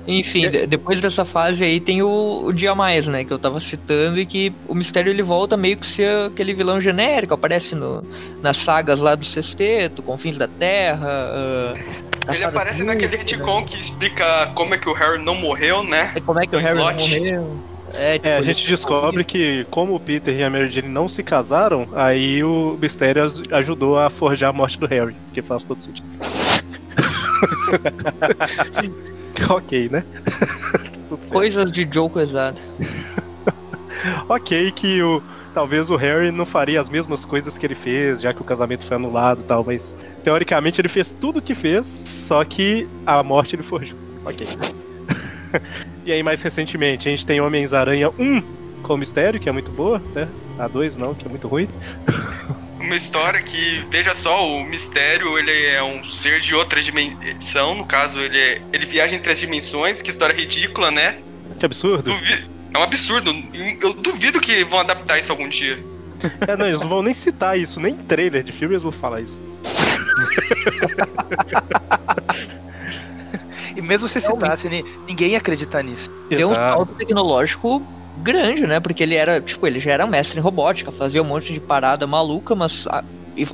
Enfim, de- depois dessa fase aí tem o, o Dia Mais, né? Que eu tava citando e que o mistério ele volta meio que ser aquele vilão genérico, aparece no, nas sagas lá do Sexteto, Confins da Terra. ah, Ele aparece naquele retcon que explica como é que o Harry não morreu, né? Como é que o No Harry não slot. morreu? É, tipo, É, a gente descobre que, como o Peter e a Mary Jane não se casaram, aí o Mistério aj- ajudou a forjar a morte do Harry, que faz todo sentido. ok, né? Coisas de Joe Quesada. Ok, que o, talvez o Harry não faria as mesmas coisas que ele fez, já que o casamento foi anulado e tal, mas teoricamente ele fez tudo o que fez, só que a morte ele forjou. Ok. e aí, mais recentemente, a gente tem Homens-Aranha 1 com mistério, que é muito boa, né? A 2 não, que é muito ruim. Uma história que, veja só, o mistério ele é um ser de outra dimensão, no caso, ele, é- ele viaja entre as dimensões, que história ridícula, né? Que absurdo. Duvi- É um absurdo. Eu duvido que vão adaptar isso algum dia. É, não, eles não vão nem citar isso, nem em trailer de filme eles vão falar isso. E mesmo se citasse, ni- ninguém ia acreditar nisso. Deu um Exato. salto tecnológico grande, né? Porque ele era, tipo, ele já era mestre em robótica, fazia um monte de parada maluca, mas a-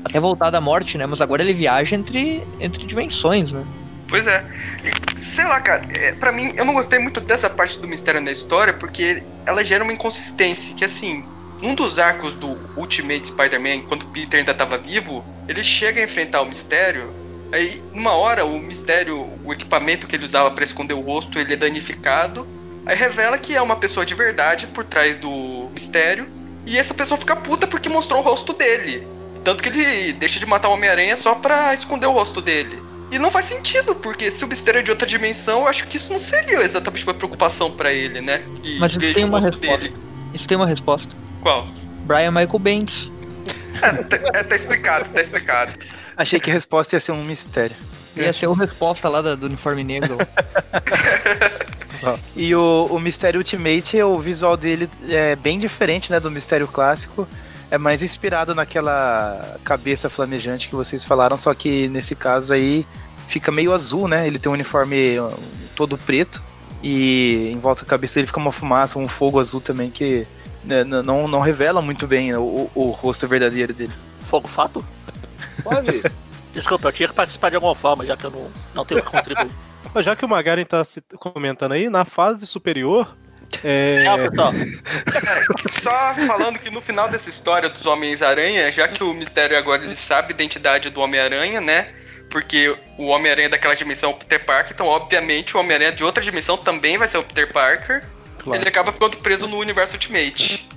até voltar da morte, né? Mas agora ele viaja entre, entre dimensões, né? Pois é. Sei lá, cara, é, pra mim, eu não gostei muito dessa parte do mistério na história, porque ela gera uma inconsistência, que assim, num dos arcos do Ultimate Spider-Man, quando Peter ainda tava vivo, ele chega a enfrentar o mistério, aí, numa hora, o mistério, o equipamento que ele usava pra esconder o rosto, ele é danificado, aí revela que é uma pessoa de verdade por trás do mistério, e essa pessoa fica puta porque mostrou o rosto dele. Tanto que ele deixa de matar o Homem-Aranha só pra esconder o rosto dele. E não faz sentido, porque se o mistério é de outra dimensão, eu acho que isso não seria exatamente uma preocupação pra ele, né? Que Mas isso tem uma resposta. Isso tem uma resposta. Qual? Brian Michael Bendis. É, tá, é, tá explicado, tá explicado. Achei que a resposta ia ser um mistério. Ia ser a resposta lá da- do uniforme negro. E o, o Mistério Ultimate, o visual dele é bem diferente, né, do Mistério Clássico. É mais inspirado naquela cabeça flamejante que vocês falaram, só que nesse caso aí fica meio azul, né? Ele tem um uniforme uh, todo preto e em volta da cabeça dele fica uma fumaça, um fogo azul também que né, não, não revela muito bem o, o- o rosto verdadeiro dele. Fogo fato? Pode. Desculpa, eu tinha que participar de alguma forma, já que eu não, não tenho o que contribuir. Mas já que o Magaren tá se- comentando aí, na fase superior. É... Tchau, pessoal. Só falando que no final dessa história dos Homens-Aranha, já que o mistério agora ele sabe a identidade do Homem-Aranha, né? Porque o Homem-Aranha daquela dimensão é o Peter Parker, então obviamente o Homem-Aranha de outra dimensão também vai ser o Peter Parker. Claro. Ele acaba ficando preso no universo Ultimate.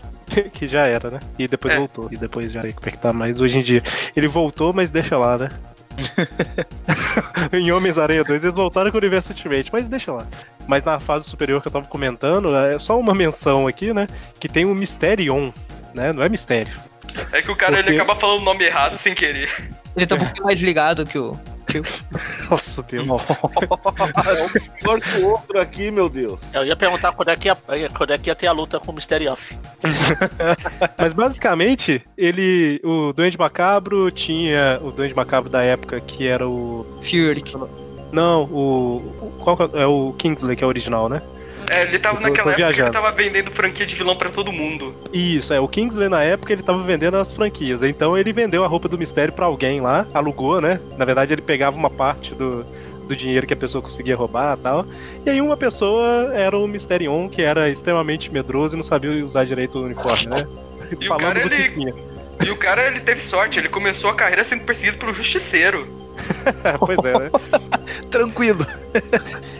que já era, né? E depois É. voltou. E depois já como é que tá mais hoje em dia. Ele voltou, mas deixa lá, né? em Homens-Aranha 2 eles voltaram com o universo Ultimate, mas deixa lá. Mas na fase superior que eu tava comentando, é só uma menção aqui, né? Que tem o Mysterion, né? Não é mistério. É que o cara Porque- ele acaba falando o nome errado sem querer. Ele tá um pouquinho mais ligado que o. o- Nossa, Deus. Pior que o outro aqui, meu Deus. Eu ia perguntar quando é que ia, quando é que ia ter a luta com o Mystery Off. Mas basicamente, ele. O Duende Macabro tinha. O Duende Macabro da época que era o. Fury. Não, o. o- Qual que é é o Kingsley, que é o original, né? É, ele tava Eu naquela época que ele viajando. tava vendendo franquia de vilão pra todo mundo. Isso, é. O Kingsley na época ele tava vendendo as franquias. Então ele vendeu a roupa do mistério pra alguém lá, alugou, né? Na verdade ele pegava uma parte do, do dinheiro que a pessoa conseguia roubar e tal. E aí uma pessoa era o Mysterion, que era extremamente medroso e não sabia usar direito o uniforme, né? E o cara, o que tinha. E o cara, ele teve sorte, ele começou a carreira sendo perseguido pelo justiceiro. pois é, né? Tranquilo.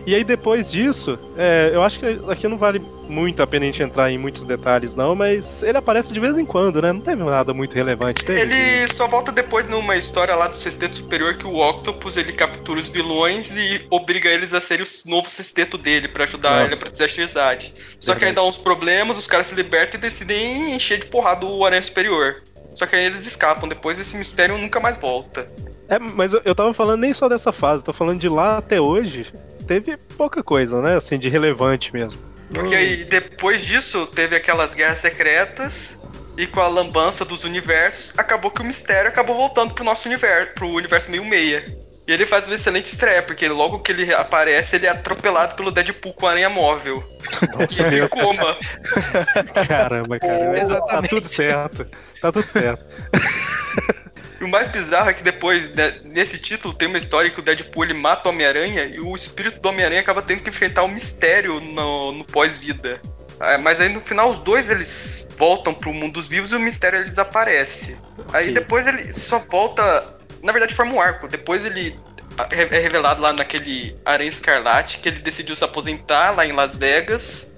E aí depois disso, é, eu acho que aqui não vale muito a pena a gente entrar em muitos detalhes, não, mas ele aparece de vez em quando, né? Não teve nada muito relevante. Teve? Ele só volta depois numa história lá do Sexteto Superior que o Octopus ele captura os vilões e obriga eles a serem o novo sexteto dele pra ajudar Nossa. ele a proteger a Shizade. Só que aí dá uns problemas, os caras se libertam e decidem encher de porrada o Aranha Superior. Só que aí eles escapam, depois esse mistério nunca mais volta. É, mas eu, eu tava falando nem só dessa fase, tô falando de lá até hoje. Teve pouca coisa, né? Assim, de relevante mesmo. Porque aí depois disso teve aquelas guerras secretas e com a lambança dos universos, acabou que o mistério acabou voltando pro nosso universo, pro universo meio meia. E ele faz uma excelente estreia, porque logo que ele aparece, ele é atropelado pelo Deadpool com a aranha móvel. e ele meu. coma. Caramba, cara. Exatamente. Tá tudo certo. Tá tudo certo. E o mais bizarro é que depois, né, nesse título, tem uma história que o Deadpool ele mata o Homem-Aranha e o espírito do Homem-Aranha acaba tendo que enfrentar o mistério no, no pós-vida. Ah, Mas aí no final os dois eles voltam pro mundo dos vivos e o mistério ele desaparece. Aí Ok. depois ele só volta. Na verdade, forma um arco. Depois ele é revelado lá naquele Aranha Escarlate que ele decidiu se aposentar lá em Las Vegas.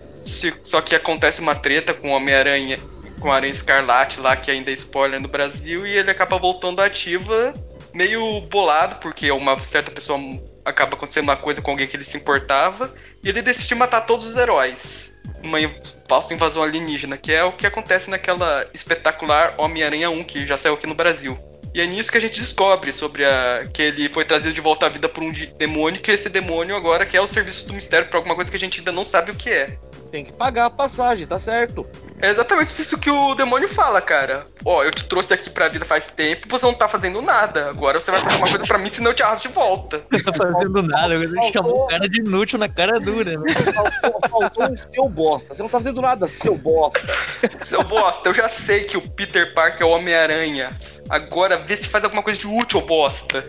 Só que acontece uma treta com o Homem-Aranha com a Aranha Escarlate lá, que ainda é spoiler no Brasil, e ele acaba voltando ativa, meio bolado, porque uma certa pessoa acaba acontecendo uma coisa com alguém que ele se importava, e ele decide matar todos os heróis. Uma falsa invasão alienígena, que é o que acontece naquela espetacular Homem-Aranha 1, que já saiu aqui no Brasil. E é nisso que a gente descobre sobre a que ele foi trazido de volta à vida por um de- demônio, que esse demônio agora quer o serviço do mistério pra alguma coisa que a gente ainda não sabe o que é. Tem que pagar a passagem, tá certo. É exatamente isso que o demônio fala, cara. Ó, eu te trouxe aqui pra vida faz tempo, você não tá fazendo nada. Agora você vai fazer uma coisa pra mim, senão eu te arrasto de volta. Não tá fazendo nada, você chamou o cara de inútil na cara dura, né? Faltou, faltou um seu bosta. Você não tá fazendo nada, seu bosta. Seu bosta, eu já sei que o Peter Parker é o Homem-Aranha. Agora vê se faz alguma coisa de útil, bosta.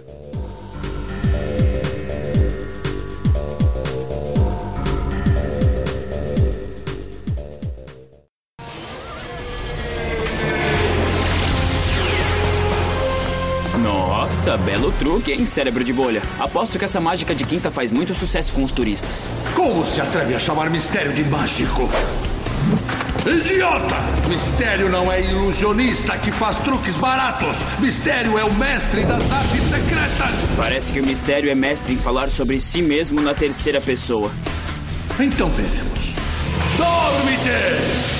Nossa, belo truque, hein, cérebro de bolha. Aposto que essa mágica de quinta faz muito sucesso com os turistas. Como se atreve a chamar mistério de mágico? Idiota! Mistério não é ilusionista que faz truques baratos. Mistério é o mestre das artes secretas. Parece que o mistério é mestre em falar sobre si mesmo na terceira pessoa. Então veremos. Dorme-te!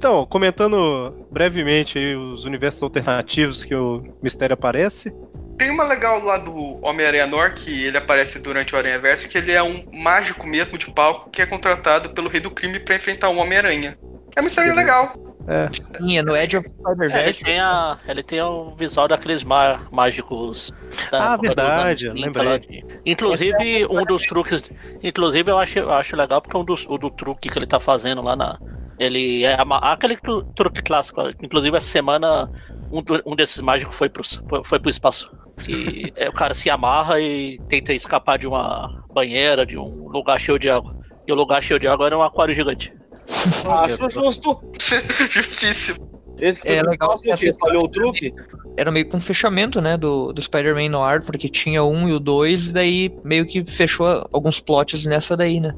Então, comentando brevemente aí os universos alternativos que o mistério aparece. Tem uma legal lá do Homem-Aranha Nor, que ele aparece durante o Aranha Verso, que ele é um mágico mesmo de palco que é contratado pelo Rei do Crime pra enfrentar o Homem-Aranha. É uma história legal. É. É no Edge of É, ele, Spider-Verse. tem a, ele tem o visual daqueles má- mágicos da Ah, verdade, Dano lembrei. lá de- Inclusive, um dos truques. Inclusive, eu acho, eu acho legal porque um dos, o do truque que ele tá fazendo lá na. Ele é ama- aquele tru- truque clássico. Inclusive, essa semana, um, um desses mágicos foi pro, foi pro espaço. Que é, o cara se amarra e tenta escapar de uma banheira, de um lugar cheio de água. E o lugar cheio de água era um aquário gigante. Acho justo. Justíssimo. Esse que foi É legal que falhou o truque. Era meio que um fechamento, né, do, do Spider-Man Noir, porque tinha um e o dois, e daí meio que fechou alguns plots nessa daí, né?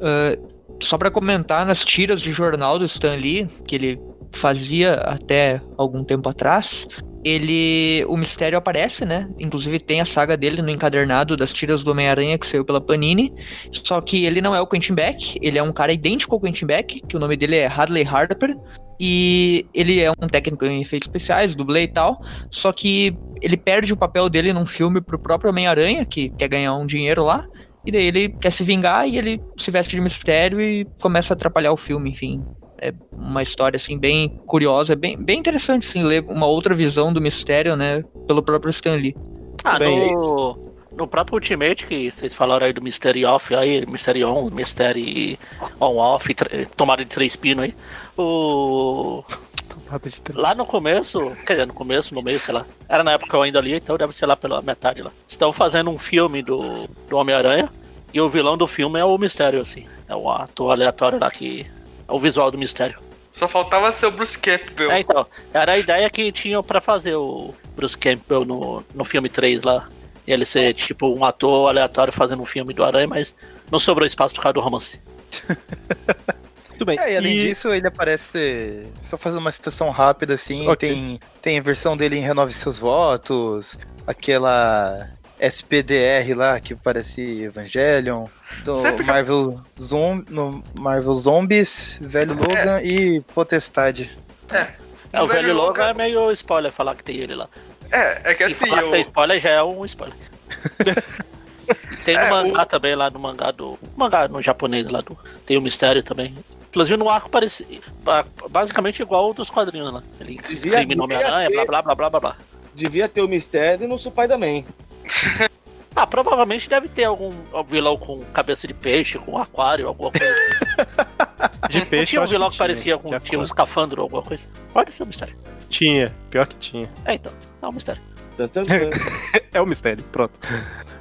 Ah, só pra comentar, nas tiras de jornal do Stan Lee, que ele fazia até algum tempo atrás, ele. O mistério aparece, né? Inclusive tem a saga dele no encadernado das tiras do Homem-Aranha que saiu pela Panini. Só que ele não é o Quentin Beck, ele é um cara idêntico ao Quentin Beck, que o nome dele é Hadley Harper. E ele é um técnico em efeitos especiais, dublê e tal. Só que ele perde o papel dele num filme pro próprio Homem-Aranha, que quer ganhar um dinheiro lá. E daí ele quer se vingar e ele se veste de mistério e começa a atrapalhar o filme, enfim. É uma história assim bem curiosa, bem, bem interessante assim, ler uma outra visão do mistério, né, pelo próprio Stan Lee. Ah, Bem, no, no próprio Ultimate, que vocês falaram aí do Mystery Off, aí, Mystery On, Mystery On Off, tomada de três pinos aí. O. Lá no começo, quer dizer, no começo, no meio, sei lá. Era na época que eu ainda li, então deve ser lá pela metade lá. Estão fazendo um filme do, do Homem-Aranha e o vilão do filme é o Mistério, assim. É um ator aleatório lá que. É o visual do Mistério. Só faltava ser o Bruce Campbell. É, então, era a ideia que tinham pra fazer o Bruce Campbell no, no filme 3 lá. E ele ser, tipo, um ator aleatório fazendo um filme do Aranha, mas não sobrou espaço por causa do romance. Tudo bem. É, e além E- disso, ele aparece. Só fazendo uma citação rápida, assim. Ok. Tem, tem a versão dele em Renove Seus Votos, aquela SPDR lá que parece Evangelion, do Sempre que- Marvel, Zom, no Marvel Zombies, Velho Logan e Potestade. É, o velho Logan é meio spoiler falar que tem ele lá. É, é que E assim, falar que eu... tem spoiler já é um spoiler. E tem no É, mangá também, lá no mangá do. Mangá no japonês lá do. Tem o mistério também. Inclusive no arco parece. ba- Basicamente igual ao dos quadrinhos lá. Ele Devia- crime no Homem-Aranha, ter- blá blá blá blá blá blá. Devia ter o mistério no Spider-Man. Ah, provavelmente deve ter algum vilão com cabeça de peixe, com aquário, alguma coisa. De Não peixe, tinha um vilão que que parecia com de tinha um escafandro ou alguma coisa. Pode ser um mistério. Tinha, pior que tinha. É, então. É um mistério. é o mistério, pronto.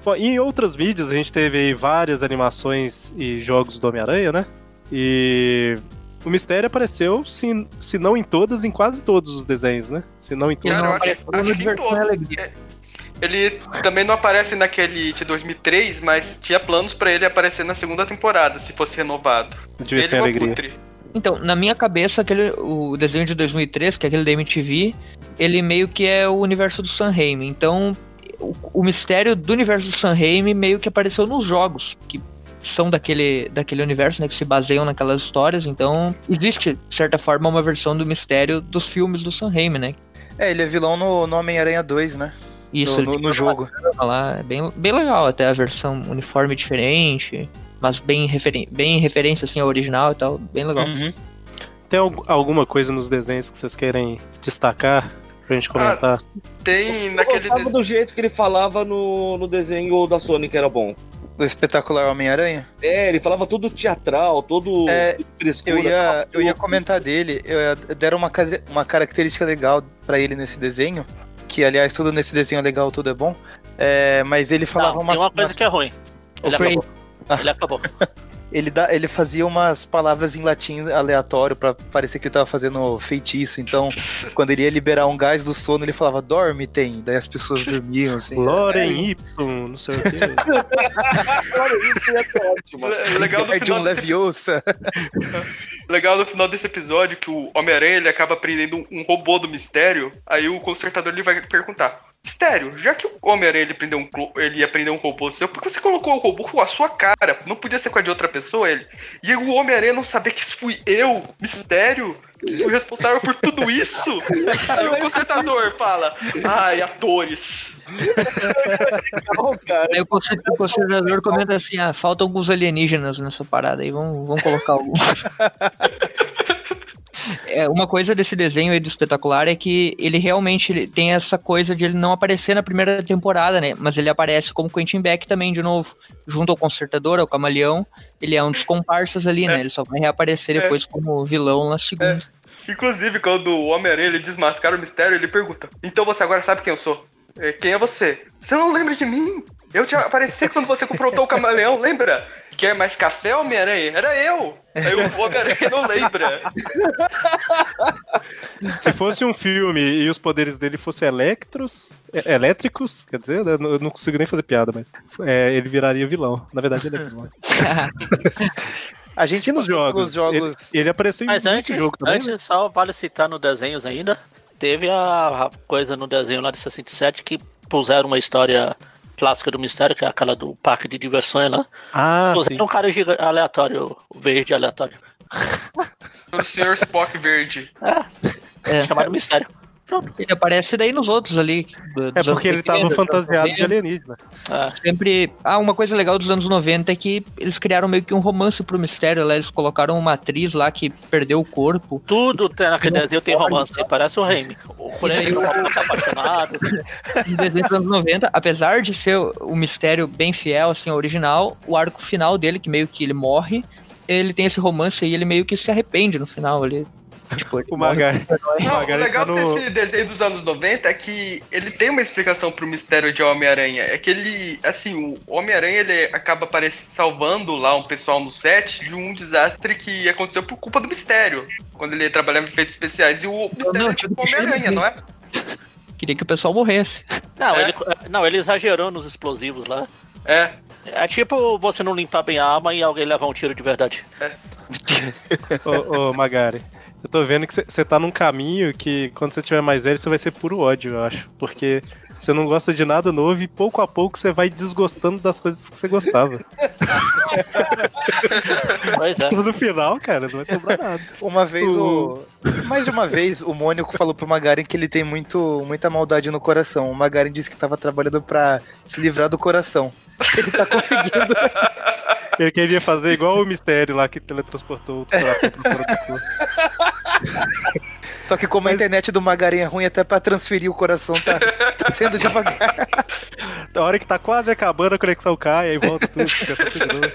Bom, e em outras mídias a gente teve aí várias animações e jogos do Homem-Aranha, né? E o mistério apareceu, se, se não em todas, em quase todos os desenhos, né? Se não em todos. Cara, eu acho, acho que em todo. É, Ele também não aparece naquele de 2003, mas tinha planos pra ele aparecer na segunda temporada, se fosse renovado. Devia ele ser o alegria. Abutre. Então, na minha cabeça, aquele, o desenho de 2003, que é aquele da MTV, ele meio que é o universo do San Raimi. Então, o, o mistério do universo do San Raimi meio que apareceu nos jogos, que são daquele, daquele universo, né, que se baseiam naquelas histórias. Então, existe, de certa forma, uma versão do mistério dos filmes do San Raimi, né? É, ele é vilão no, no Homem-Aranha 2, né? Isso, no, ele no, no jogo. Lá, é bem, bem legal até a versão uniforme diferente, mas bem, referen bem referência assim ao original e tal, bem legal. Uhum. Tem al- alguma coisa nos desenhos que vocês querem destacar pra gente comentar? Tem naquele gostava do jeito que ele falava no, no desenho da Sony que era bom. Do espetacular Homem-Aranha? É, ele falava todo teatral, todo É, frescura. Eu ia, eu ia comentar dele, eu deram uma, uma característica legal pra ele nesse desenho, que aliás tudo nesse desenho é legal, tudo é bom, é, mas ele falava Não, umas, tem uma coisa umas- que é ruim. Ele O Craig. acabou. Ele acabou. ele, dá, ele fazia umas palavras em latim aleatório pra parecer que ele tava fazendo feitiço, então quando ele ia liberar um gás do sono, ele falava, dorme, tem, daí as pessoas dormiam, assim. Loren Y, não sei o ia ser ótimo. Le- Legal É de um final desse Leviosa. Legal no final desse episódio que o Homem-Aranha ele acaba prendendo um, um robô do mistério. Aí o consertador ele vai perguntar: Mistério, já que o Homem-Aranha ele, prendeu um, ele ia prender um robô seu, por que você colocou o robô com a sua cara? Não podia ser com a de outra pessoa? Ele. E o Homem-Aranha não saber que isso fui eu, Mistério? Fui responsável por tudo isso? Aí o consertador fala: Ai, atores. Aí o conser- o conservador comenta assim: ah, faltam alguns alienígenas nessa parada aí, vamos, vamos colocar alguns. É, uma coisa desse desenho aí do espetacular é que ele realmente tem essa coisa de ele não aparecer na primeira temporada, né? Mas ele aparece como Quentin Beck também, de novo, junto ao consertador, ao camaleão. Ele é um dos comparsas ali, né? Ele só vai reaparecer depois como vilão na segunda. Inclusive, quando o Homem-Aranha desmascara o mistério, ele pergunta: Então você agora sabe quem eu sou? É, Quem é você? Você não lembra de mim? Eu te apareci quando você confrontou o camaleão, lembra? Quer mais café, Homem-Aranha? Era eu! Aí o Homem-Aranha não lembra. Se fosse um filme e os poderes dele fossem electros, é- elétricos, quer dizer, né, eu não consigo nem fazer piada, mas é, ele viraria vilão. Na verdade, ele é vilão. A gente nos jogos, jogos Ele, ele apareceu em Mas antes, jogo também, antes né? só vale citar no desenhos ainda. teve a coisa no desenho lá de 67 que puseram uma história clássica do mistério, que é aquela do parque de diversões lá. Ah, puseram um cara aleatório, verde aleatório. O Sr. Spock verde. É. Chamado mistério. Ele aparece daí nos outros ali. É porque ele tava 80, fantasiado de 90. alienígena. Sempre. Ah, uma coisa legal dos anos 90 é que eles criaram meio que um romance pro mistério lá. Eles colocaram uma atriz lá que perdeu o corpo. Tudo tem naquele desenho tem romance, parece o Raimi. O E Raimi tá apaixonado. No desenho dos anos 90, apesar de ser o mistério bem fiel, assim, ao original, o arco final dele, que meio que ele morre, ele tem esse romance aí, ele meio que se arrepende no final ali. Tipo, O Magari. Não, o legal no- desse desenho dos anos 90 é que ele tem uma explicação pro mistério de Homem-Aranha. É que ele, assim, o Homem-Aranha ele acaba salvando lá um pessoal no set de um desastre que aconteceu por culpa do mistério. Quando ele trabalhava em efeitos especiais. E o mistério não, é tipo o Homem-Aranha, não é? Queria que o pessoal morresse. Não, ele, não, ele exagerou nos explosivos lá. É. É tipo você não limpar bem a arma e alguém levar um tiro de verdade. Ô, ô, Magari, eu tô vendo que você tá num caminho que quando você tiver mais velho, você vai ser puro ódio, eu acho. Porque você não gosta de nada novo e pouco a pouco você vai desgostando das coisas que você gostava. Pois é. No final, cara, não vai sobrar nada. Uma vez o. Mais de uma vez, o Mônico falou pro Magaren que ele tem muito, muita maldade no coração. O Magaren disse que tava trabalhando pra se livrar do coração. Ele tá conseguindo. Ele queria fazer igual o mistério lá que teletransportou o coração pro corpo. Só que como a internet do Magaren é ruim, até pra transferir o coração tá, tá sendo devagar. A hora que tá quase acabando, a conexão cai, aí volta tudo, fica tudo de novo.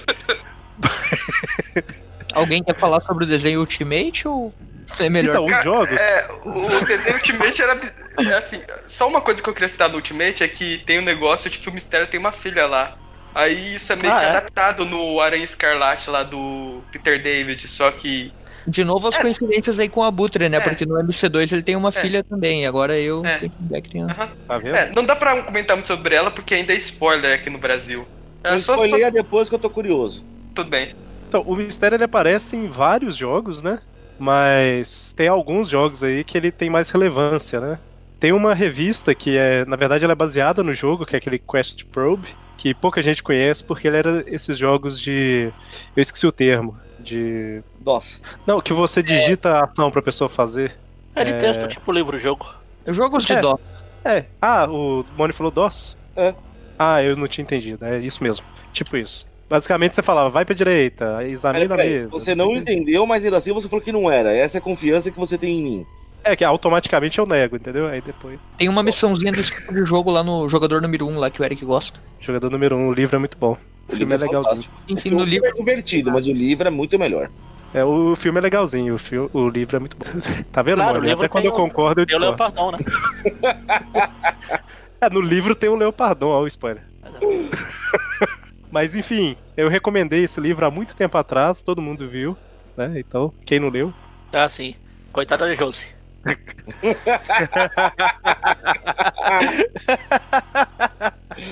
Alguém quer falar sobre o desenho Ultimate ou é melhor? Então, os jogos. É, o desenho Ultimate era. é Assim, só uma coisa que eu queria citar do Ultimate é que tem o negócio de que o mistério tem uma filha lá. Aí isso é meio Ah, que é? adaptado no Aranha Escarlate lá do Peter David, só que. De novo as coincidências aí com o Abutre, né? Porque no MC2 ele tem uma É. filha também. e Agora eu que tem Tá vendo? É, não dá pra comentar muito sobre ela porque ainda é spoiler aqui no Brasil. É, Eu só, só... depois que eu tô curioso. Tudo bem. Então, o mistério ele aparece em vários jogos, né? Mas tem alguns jogos aí que ele tem mais relevância, né? Tem uma revista que é, na verdade, ela é baseada no jogo, que é aquele Quest Probe, que pouca gente conhece porque ele era esses jogos de. Eu esqueci o termo. De. DOS. Não, que você digita a ação pra pessoa fazer. Ele É. testa tipo livro-jogo. Jogos de É. dó. É. Ah, o Moni falou DOS? É. Ah, eu não tinha entendido. É isso mesmo. Tipo isso. Basicamente você falava, vai pra direita, examina a Peraí, mesa. você não entendeu, mas ainda assim você falou que não era. Essa é a confiança que você tem em mim. É que automaticamente eu nego, entendeu? Aí depois. Tem uma missãozinha desse tipo de jogo lá no jogador número 1 lá que o Eric gosta. Jogador número 1, um, o livro é muito bom. O, filme é legalzinho. Enfim, o no filme livro é divertido, mas o livro é muito melhor. É, o filme é legalzinho, o, fi- o livro é muito bom. tá vendo, Claro, mano? o livro Até quando eu concordo, eu Tem o. Leopardão, né? É, no livro tem o Leopardon, ó, o spoiler. Mas enfim, eu recomendei esse livro há muito tempo atrás, todo mundo viu, né? Então, quem não leu. Ah, sim. Coitada da Josie.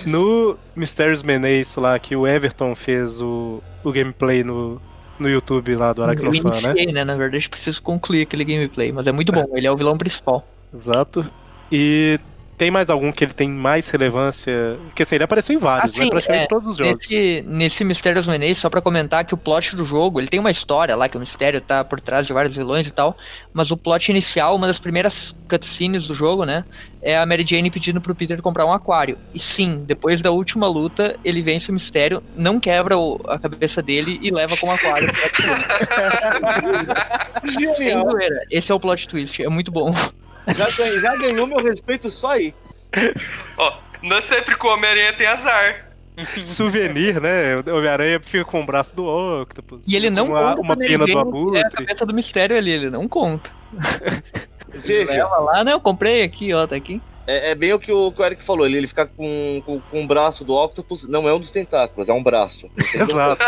No Mysterious Menace lá, que o Everton fez o, o gameplay no, no YouTube lá do Aracnofan, né? né? Na verdade, preciso concluir aquele gameplay, mas é muito bom. Ele é o vilão principal. Exato. E tem mais algum que ele tem mais relevância? Porque assim, ele apareceu em vários, né? Assim, Praticamente é, todos os jogos. Nesse, nesse Mistérios Menace, só pra comentar que o plot do jogo, ele tem uma história lá, que o mistério tá por trás de vários vilões e tal, mas o plot inicial, uma das primeiras cutscenes do jogo, né, é a Mary Jane pedindo pro Peter comprar um aquário. E sim, depois da última luta, ele vence o mistério, não quebra o- a cabeça dele e leva com o aquário. Sem zoeira, Esse é o plot twist, é muito bom. Já, ganhei- já ganhou meu respeito só aí. Ó, não é sempre que o Homem-Aranha tem azar. Souvenir, né? O Homem-Aranha fica com o braço do Octopus. E ele não uma, conta uma pena do que é a Abutre. cabeça do mistério ali, ele não conta. Veja, Leva lá, né? Eu comprei aqui, ó, tá aqui. É, é bem o que o, que o Eric falou. Ele, ele fica com, com, com o braço do Octopus. Não é um dos tentáculos, é um braço. Exato.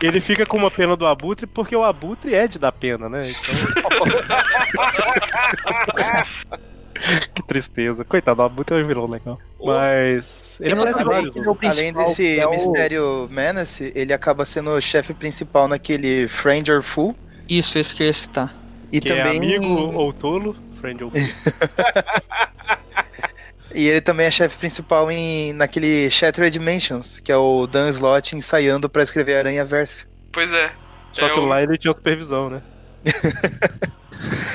Ele fica com uma pena do Abutre porque o Abutre é de dar pena, né? Então... que tristeza. Coitado, o Abutre é um vilão legal. Mas ele aparece outra vários. Além desse é o- mistério Menace, ele acaba sendo o chefe principal naquele Friend or Fool. Isso, esse que eu ia citar. E que também. é amigo ou tolo. Friend ou E ele também é chefe principal em, naquele Shattered Dimensions, que é o Dan Slott ensaiando pra escrever Aranha Verso. Pois é. Só É que o- lá ele tinha supervisão, né?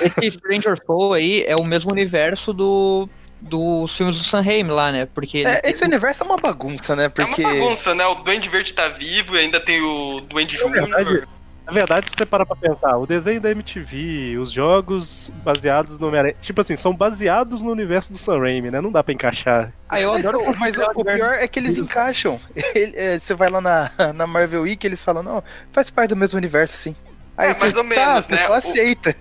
Esse Stranger Foe aí é o mesmo universo do dos filmes do Sam Raimi lá, né? Porque É, esse universo é uma bagunça, né? Porque. É uma bagunça, né? O Duende Verde tá vivo e ainda tem o Duende Júnior. Na verdade, se você parar pra pensar, o desenho da MTV, os jogos baseados no Homem-Aranha, tipo assim, são baseados no universo do Sam Raimi, né? Não dá pra encaixar. Ah, eu adoro Então, mas o, o pior é que eles encaixam. Ele- é, você vai lá na, na Marvel Week eles falam, não, faz parte do mesmo universo, sim. Aí É, você, mais ou tá, menos, o pessoal né? O- aceita.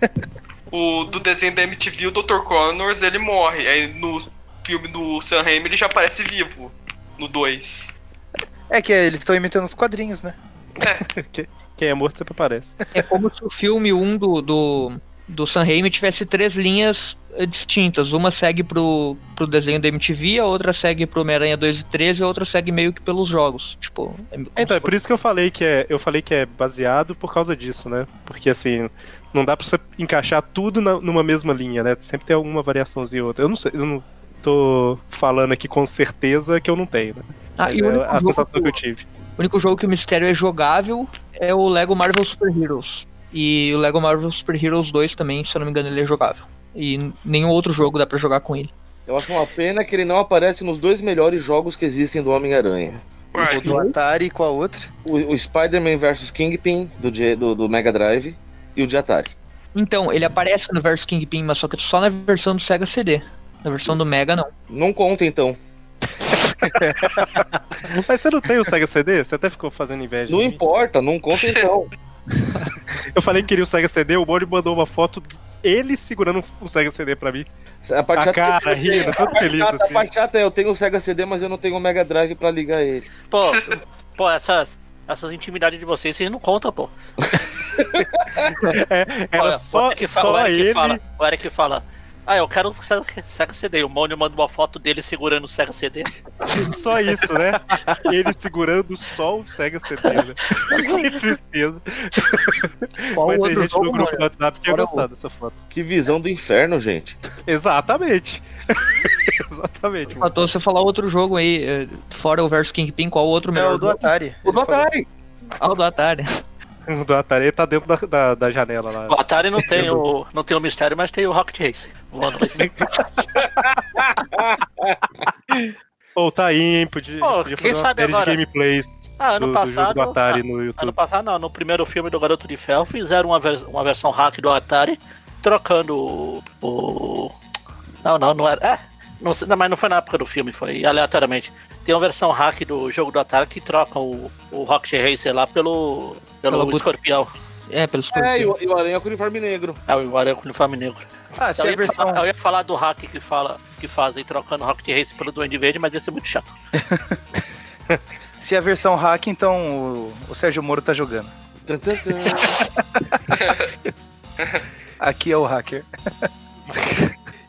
O do desenho da MTV, o Dr. Connors, ele morre. Aí no filme do Sam Raimi ele já aparece vivo. No 2. É que eles estão imitando os quadrinhos, né? Que- Quem é morto sempre aparece. É como se o filme 1 do, do, do Sam Raimi tivesse três linhas eh, distintas. Uma segue pro, pro desenho da MTV, a outra segue pro Homem-Aranha 2 e 3 e a outra segue meio que pelos jogos. Tipo, é, Então, é por isso que eu falei que é, eu falei que é baseado por causa disso, né? Porque assim, não dá pra você encaixar tudo na- numa mesma linha, né? Sempre tem alguma variaçãozinha ou outra. Eu não sei, eu não tô falando aqui com certeza que eu não tenho, né? Ah, e é a sensação que eu tive. O único jogo que o mistério é jogável é o Lego Marvel Super Heroes. E o Lego Marvel Super Heroes 2 também, se eu não me engano, ele é jogável. E nenhum outro jogo dá pra jogar com ele. Eu acho uma pena que ele não aparece nos dois melhores jogos que existem do Homem-Aranha. O do Atari com a outra. O, o Spider-Man vs Kingpin do, do, do Mega Drive e o de Atari. Então, ele aparece no Versus Kingpin, mas só que só na versão do Sega CD. Na versão do Mega, não. Não conta então. Mas você não tem o Sega CD? Você até ficou fazendo inveja. Não importa, não conta então. Eu falei que queria o Sega CD, o Mori mandou uma foto dele segurando o Sega CD pra mim. A, parte A chata- cara, rindo, todo parte feliz, chata- assim. A parte chata é eu tenho o Sega CD, mas eu não tenho o Mega Drive pra ligar ele. Pô, pô, essas, essas intimidades de vocês, vocês não contam, pô. Era Olha, só, o Eric fala- só o Eric ele. Fala, o Eric fala, ah, eu quero o Sega CD. O Mônio manda uma foto dele segurando o Sega CD. Só isso, né? Ele segurando só o Sega CD, né? que tristeza. Qual Vai ter outro gente jogo, no grupo mano? do WhatsApp que ia gostar dessa foto. Que visão do inferno, gente. Exatamente. Exatamente. mano. Faltou você falar outro jogo aí, eh, fora o Versus Kingpin, qual outro É melhor? o do Atari. O do Atari. Ah, o do Atari. O do Atari ele tá dentro da, da, da janela lá. O Atari não tem o, não tem o mistério, mas tem o Rocket Race. Cima. Ou tá aí, hein? Podia, Pô, podia quem fazer uma sabe série agora? de gameplays Ah, ano do, do passado. do Atari ah, no YouTube. Ano passado, não. No primeiro filme do Garoto de Ferro, fizeram uma, vers- uma versão hack do Atari, trocando o. o- Não, não, não era. É, não, não, mas não foi na época do filme, foi aleatoriamente. Tem uma versão hack do jogo do Atari que troca o, o Rocket Racer lá pelo. pelo but- escorpião. É, pelos É, e o, e o Aranha com o uniforme negro. É o Aranha com o uniforme negro. Ah, se eu, a ia versão. falar, eu ia falar do hack que, fala, que fazem trocando Rocket Racer pelo Duende Verde, mas ia ser muito chato. Se a versão hack, então o, o Sérgio Moro tá jogando. Aqui é o hacker.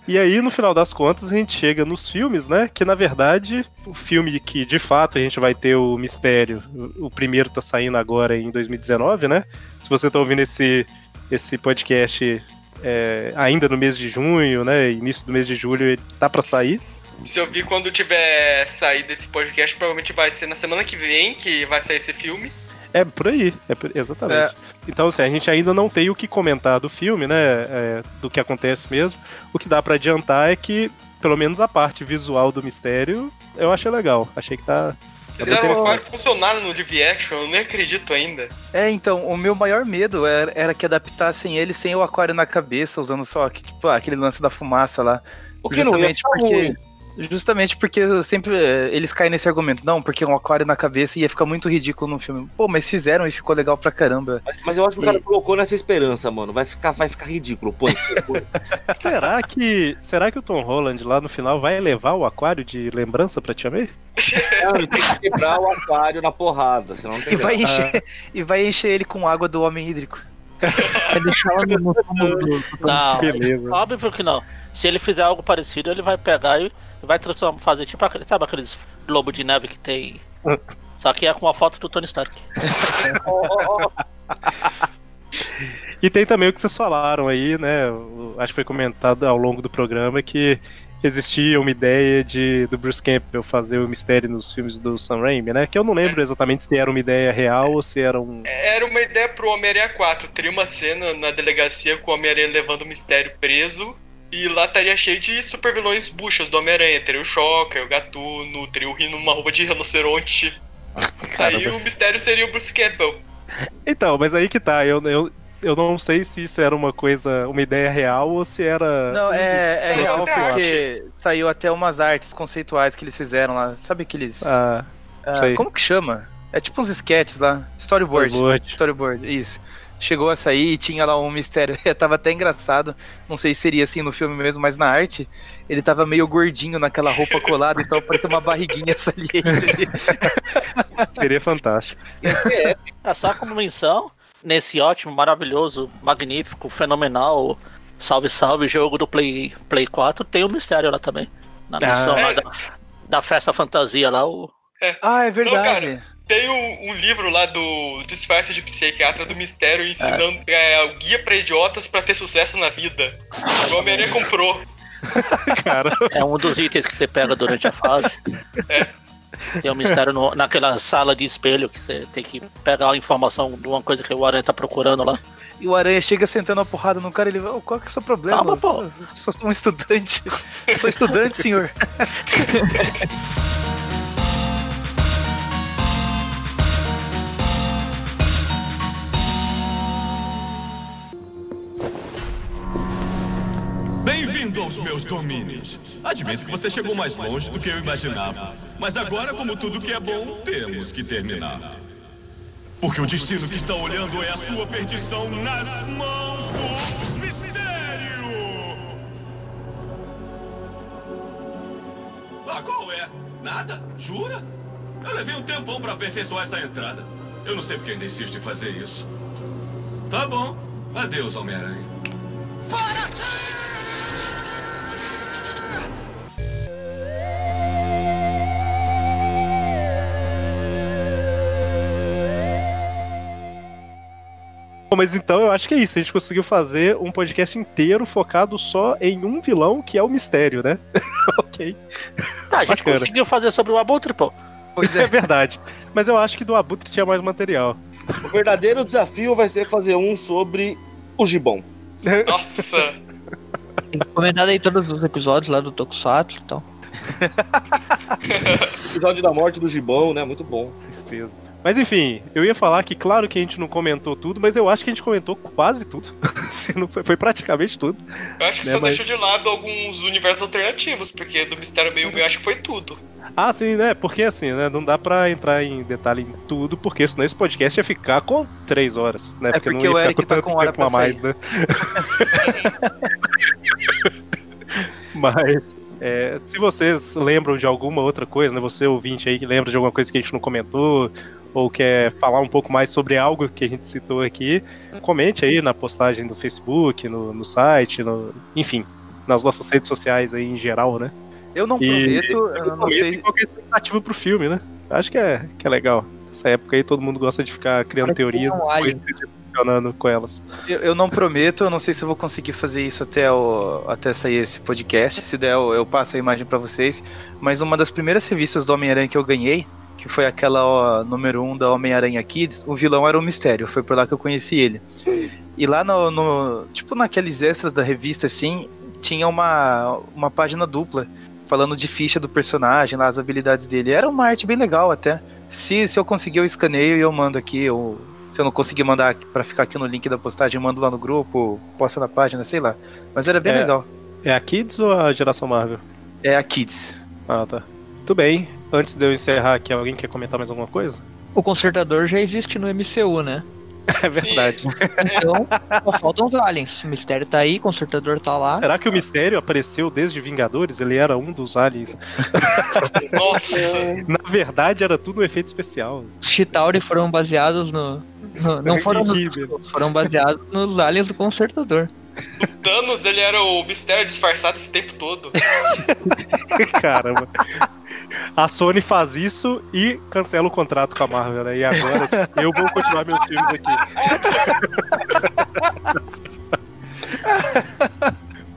E aí, no final das contas, a gente chega nos filmes, né? Que na verdade, o filme que de fato a gente vai ter o mistério, o o primeiro tá saindo agora em 2019, né? Se você tá ouvindo esse, esse podcast é, ainda no mês de junho, né? Início do mês de julho, ele tá pra sair. Se eu vi quando tiver saído esse podcast, provavelmente vai ser na semana que vem que vai sair esse filme. É por aí, é por- exatamente. É. Então, assim, a gente ainda não tem o que comentar do filme, né? é, do que acontece mesmo. O que dá pra adiantar é que, pelo menos a parte visual do mistério, eu achei legal. Achei que tá. Fizeram interessante. vários funcionário no live action, eu nem acredito ainda. É, então, o meu maior medo era, era que adaptassem ele sem o aquário na cabeça, usando só que, tipo, aquele lance da fumaça lá. O que não ia Justamente ficar porque. ruim. Justamente porque eu sempre eh, eles caem nesse argumento. Não, porque um aquário na cabeça ia ficar muito ridículo no filme. Pô, mas fizeram e ficou legal pra caramba. Mas, mas eu acho que o cara colocou nessa esperança, mano. Vai ficar, vai ficar ridículo. Pô, Será que, será que o Tom Holland lá no final vai levar o aquário de lembrança pra Tia May? Não, ele tem que quebrar o aquário na porrada, senão não tem E vai, encher, e vai encher ele com água do homem hídrico. Vai deixar ela no, no túmulo do, do Não, beleza. óbvio que não. Se ele fizer algo parecido, ele vai pegar e vai transformar, fazer tipo aquele, sabe aqueles globo de neve que tem. Só que é com a foto do Tony Stark. E tem também o que vocês falaram aí, né? Acho que foi comentado ao longo do programa que existia uma ideia de do Bruce Campbell fazer o mistério nos filmes do Sam Raimi, né? Que eu não lembro exatamente se era uma ideia real ou se era um. Era uma ideia pro Homem-Aranha 4. Teria uma cena na delegacia com o Homem-Aranha levando o mistério preso. E lá estaria cheio de super vilões buchas do Homem-Aranha. Teria o Shocker, o Gatuno, teria o Rino numa roupa de rinoceronte. Aí o mistério seria o Bruce Campbell. Então, mas aí que tá. Eu, eu, eu não sei se isso era uma coisa, uma ideia real ou se era. Não, é, é Saiu real porque saiu até umas artes conceituais que eles fizeram lá. Sabe aqueles. Ah, Ah, como que chama? É tipo uns sketches lá. Storyboard. Storyboard. Storyboard, isso. Chegou a sair e tinha lá um mistério. tava até engraçado. Não sei se seria assim no filme mesmo, mas na arte, ele tava meio gordinho naquela roupa colada, então parecia uma barriguinha saliente ali. Seria fantástico. É só como menção, nesse ótimo, maravilhoso, magnífico, fenomenal, salve salve jogo do Play, Play 4, tem o mistério lá também. Na Ah. missão lá É. da, da festa fantasia lá, o. Ah, é Não, cara, tem um, um livro lá do Disfarce de Psiquiatra do Mistério ensinando é, o guia pra idiotas pra ter sucesso na vida. O Homem-Aranha comprou. Cara. É um dos itens que você pega durante a fase. Tem um mistério no- naquela sala de espelho que você tem que pegar a informação de uma coisa que o Aranha tá procurando lá. E o Aranha chega sentando a porrada no cara e ele "Ô, qual que é o seu problema? Calma, pô. Eu sou sou um estudante. Eu sou estudante, senhor. Bem-vindo aos meus domínios. Admito que você chegou mais longe do que eu imaginava. Mas agora, como tudo que é bom, temos que terminar. Porque o destino que está olhando é a sua perdição nas mãos do mistério. Ah, qual é? Nada? Jura? Eu levei um tempão para aperfeiçoar essa entrada. Eu não sei porque ainda insisto em fazer isso. Tá bom. Adeus, Homem-Aranha. Bom, mas então eu acho que é isso. A gente conseguiu fazer um podcast inteiro focado só em um vilão, que é o mistério, né? ok. Ah, a gente Bacana. conseguiu fazer sobre o Abutre, pô. Pois é. verdade. Mas eu acho que do Abutre tinha mais material. O verdadeiro desafio vai ser fazer um sobre o Gibão. Nossa! Comentado aí todos os episódios lá do Tokusatsu e tal. Episódio da morte do Gibão, né? Muito bom. Tristeza. Mas enfim, eu ia falar que claro que a gente não comentou tudo, mas eu acho que a gente comentou quase tudo. Se não foi, praticamente tudo. Eu acho que Né, só mas- deixou de lado alguns universos alternativos, porque do Mistério Meio eu acho que foi tudo. Ah, sim, né? Porque assim, né? Não dá pra entrar em detalhe em tudo, porque senão esse podcast ia ficar com três horas, né? É porque não ia o ficar Eric tá tanto com hora tempo a pra mais, né? Mas é, se vocês lembram de alguma outra coisa, né? Você ouvinte aí que lembra de alguma coisa que a gente não comentou, ou quer falar um pouco mais sobre algo que a gente citou aqui, comente aí na postagem do Facebook, no, no site, no, enfim, nas nossas redes sociais aí em geral, né? Eu não E- prometo, eu não Comenta sei. qualquer expectativa pro filme, né? Acho que é, que é legal. Essa época aí todo mundo gosta de ficar criando teorias um funcionando com elas. Eu, eu não prometo, eu não sei se eu vou conseguir fazer isso até, o, até sair esse podcast. Se der, eu, eu passo a imagem pra vocês. Mas uma das primeiras revistas do Homem-Aranha que eu ganhei, que foi aquela ó, número 1 um da Homem-Aranha Kids, o vilão era o Mistério. Foi por lá que eu conheci ele. E lá no, no- Tipo, naqueles extras da revista, assim, tinha uma, uma página dupla falando de ficha do personagem, lá, as habilidades dele. Era uma arte bem legal até. Se, se eu conseguir, eu escaneio e eu mando aqui. Eu, se eu não conseguir mandar pra ficar aqui no link da postagem, mando lá no grupo, posta na página, sei lá. Mas era bem É. legal. É a Kids ou a geração Marvel? É a Kids. Ah, tá. Tudo bem. Antes de eu encerrar aqui, alguém quer comentar mais alguma coisa? O Consertador já existe no MCU, né? É verdade. Então, só faltam os aliens. O Mistério tá aí, o Consertador tá lá. Será que o mistério apareceu desde Vingadores? Ele era um dos aliens. Nossa! Na verdade, era tudo um efeito especial. Os Chitauri foram baseados no. Não foram Que nos, foram baseados nos aliens do Consertador. O Thanos, ele era o Mistério disfarçado esse tempo todo. Caramba. A Sony faz isso e cancela o contrato com a Marvel, né? E agora eu vou continuar meus filmes aqui.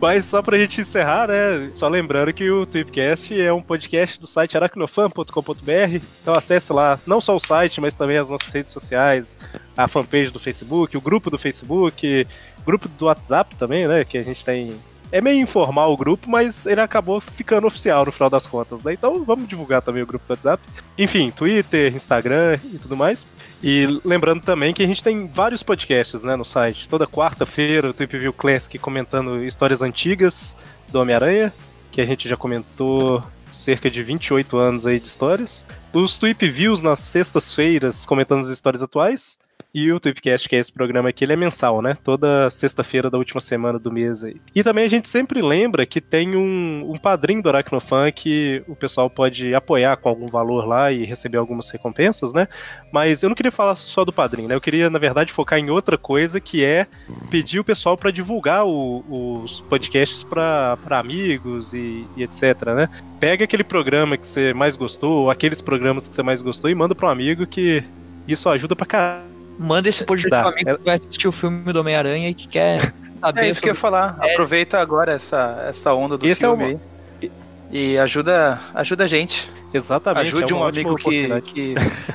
Mas só pra gente encerrar, né? Só lembrando que o Tweepcast é um podcast do site aracnofan.com.br. Então acesse lá não só o site, mas também as nossas redes sociais, a fanpage do Facebook, o grupo do Facebook, grupo do WhatsApp também, né? Que a gente tem. É meio informal o grupo, mas ele acabou ficando oficial no final das contas, né? Então vamos divulgar também o grupo do WhatsApp. Enfim, Twitter, Instagram e tudo mais. E lembrando também que a gente tem vários podcasts né, no site. Toda quarta-feira o Tweep View Classic comentando histórias antigas do Homem-Aranha, que a gente já comentou cerca de 28 anos aí de histórias. Os Tweep Views nas sextas-feiras comentando as histórias atuais. E o Tweepcast, que é esse programa aqui, ele é mensal, né? Toda sexta-feira da última semana do mês aí. E também a gente sempre lembra que tem um, um padrinho do Aracnofan que o pessoal pode apoiar com algum valor lá e receber algumas recompensas, né? Mas eu não queria falar só do padrinho, né? Eu queria, na verdade, focar em outra coisa, que é pedir o pessoal para divulgar o, os podcasts para amigos e, e etc, né? Pega aquele programa que você mais gostou, ou aqueles programas que você mais gostou e manda para um amigo que isso ajuda pra caralho Manda esse podcast pro amigo que vai assistir o filme do Homem-Aranha e que quer saber. É isso que eu ia falar. É. Aproveita agora essa, essa onda do Esse é filme uma- aí. E ajuda, ajuda a gente. Exatamente. Ajude é um amigo que, que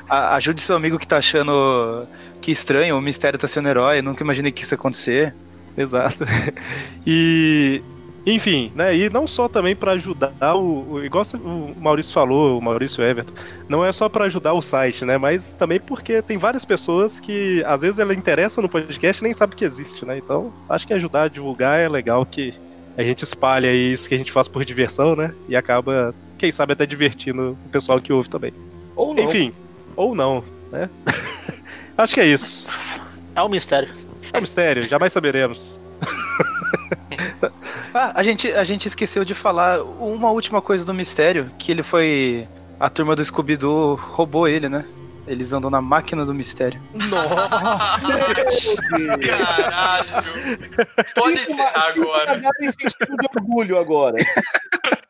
a- ajude seu amigo que tá achando que estranho, o mistério tá sendo herói, nunca imaginei que isso ia acontecer. Exato. E enfim, né? E não só também para ajudar o, o igual o Maurício falou, o Maurício Everton, não é só para ajudar o site, né? Mas também porque tem várias pessoas que às vezes ela interessa no podcast e nem sabe que existe, né? Então, acho que ajudar a divulgar é legal que a gente espalha isso que a gente faz por diversão, né? E acaba, quem sabe até divertindo o pessoal que ouve também. Ou não. Enfim, ou não, né? acho que é isso. É um mistério. É um mistério, jamais saberemos. Ah, a gente, a gente esqueceu de falar uma última coisa do mistério, que ele foi. A turma do Scooby-Doo roubou ele, né? Eles andam na máquina do mistério. Nossa! Caralho! Pode encerrar agora. Nada em sentido de orgulho agora.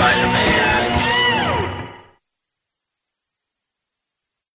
Spider-Man.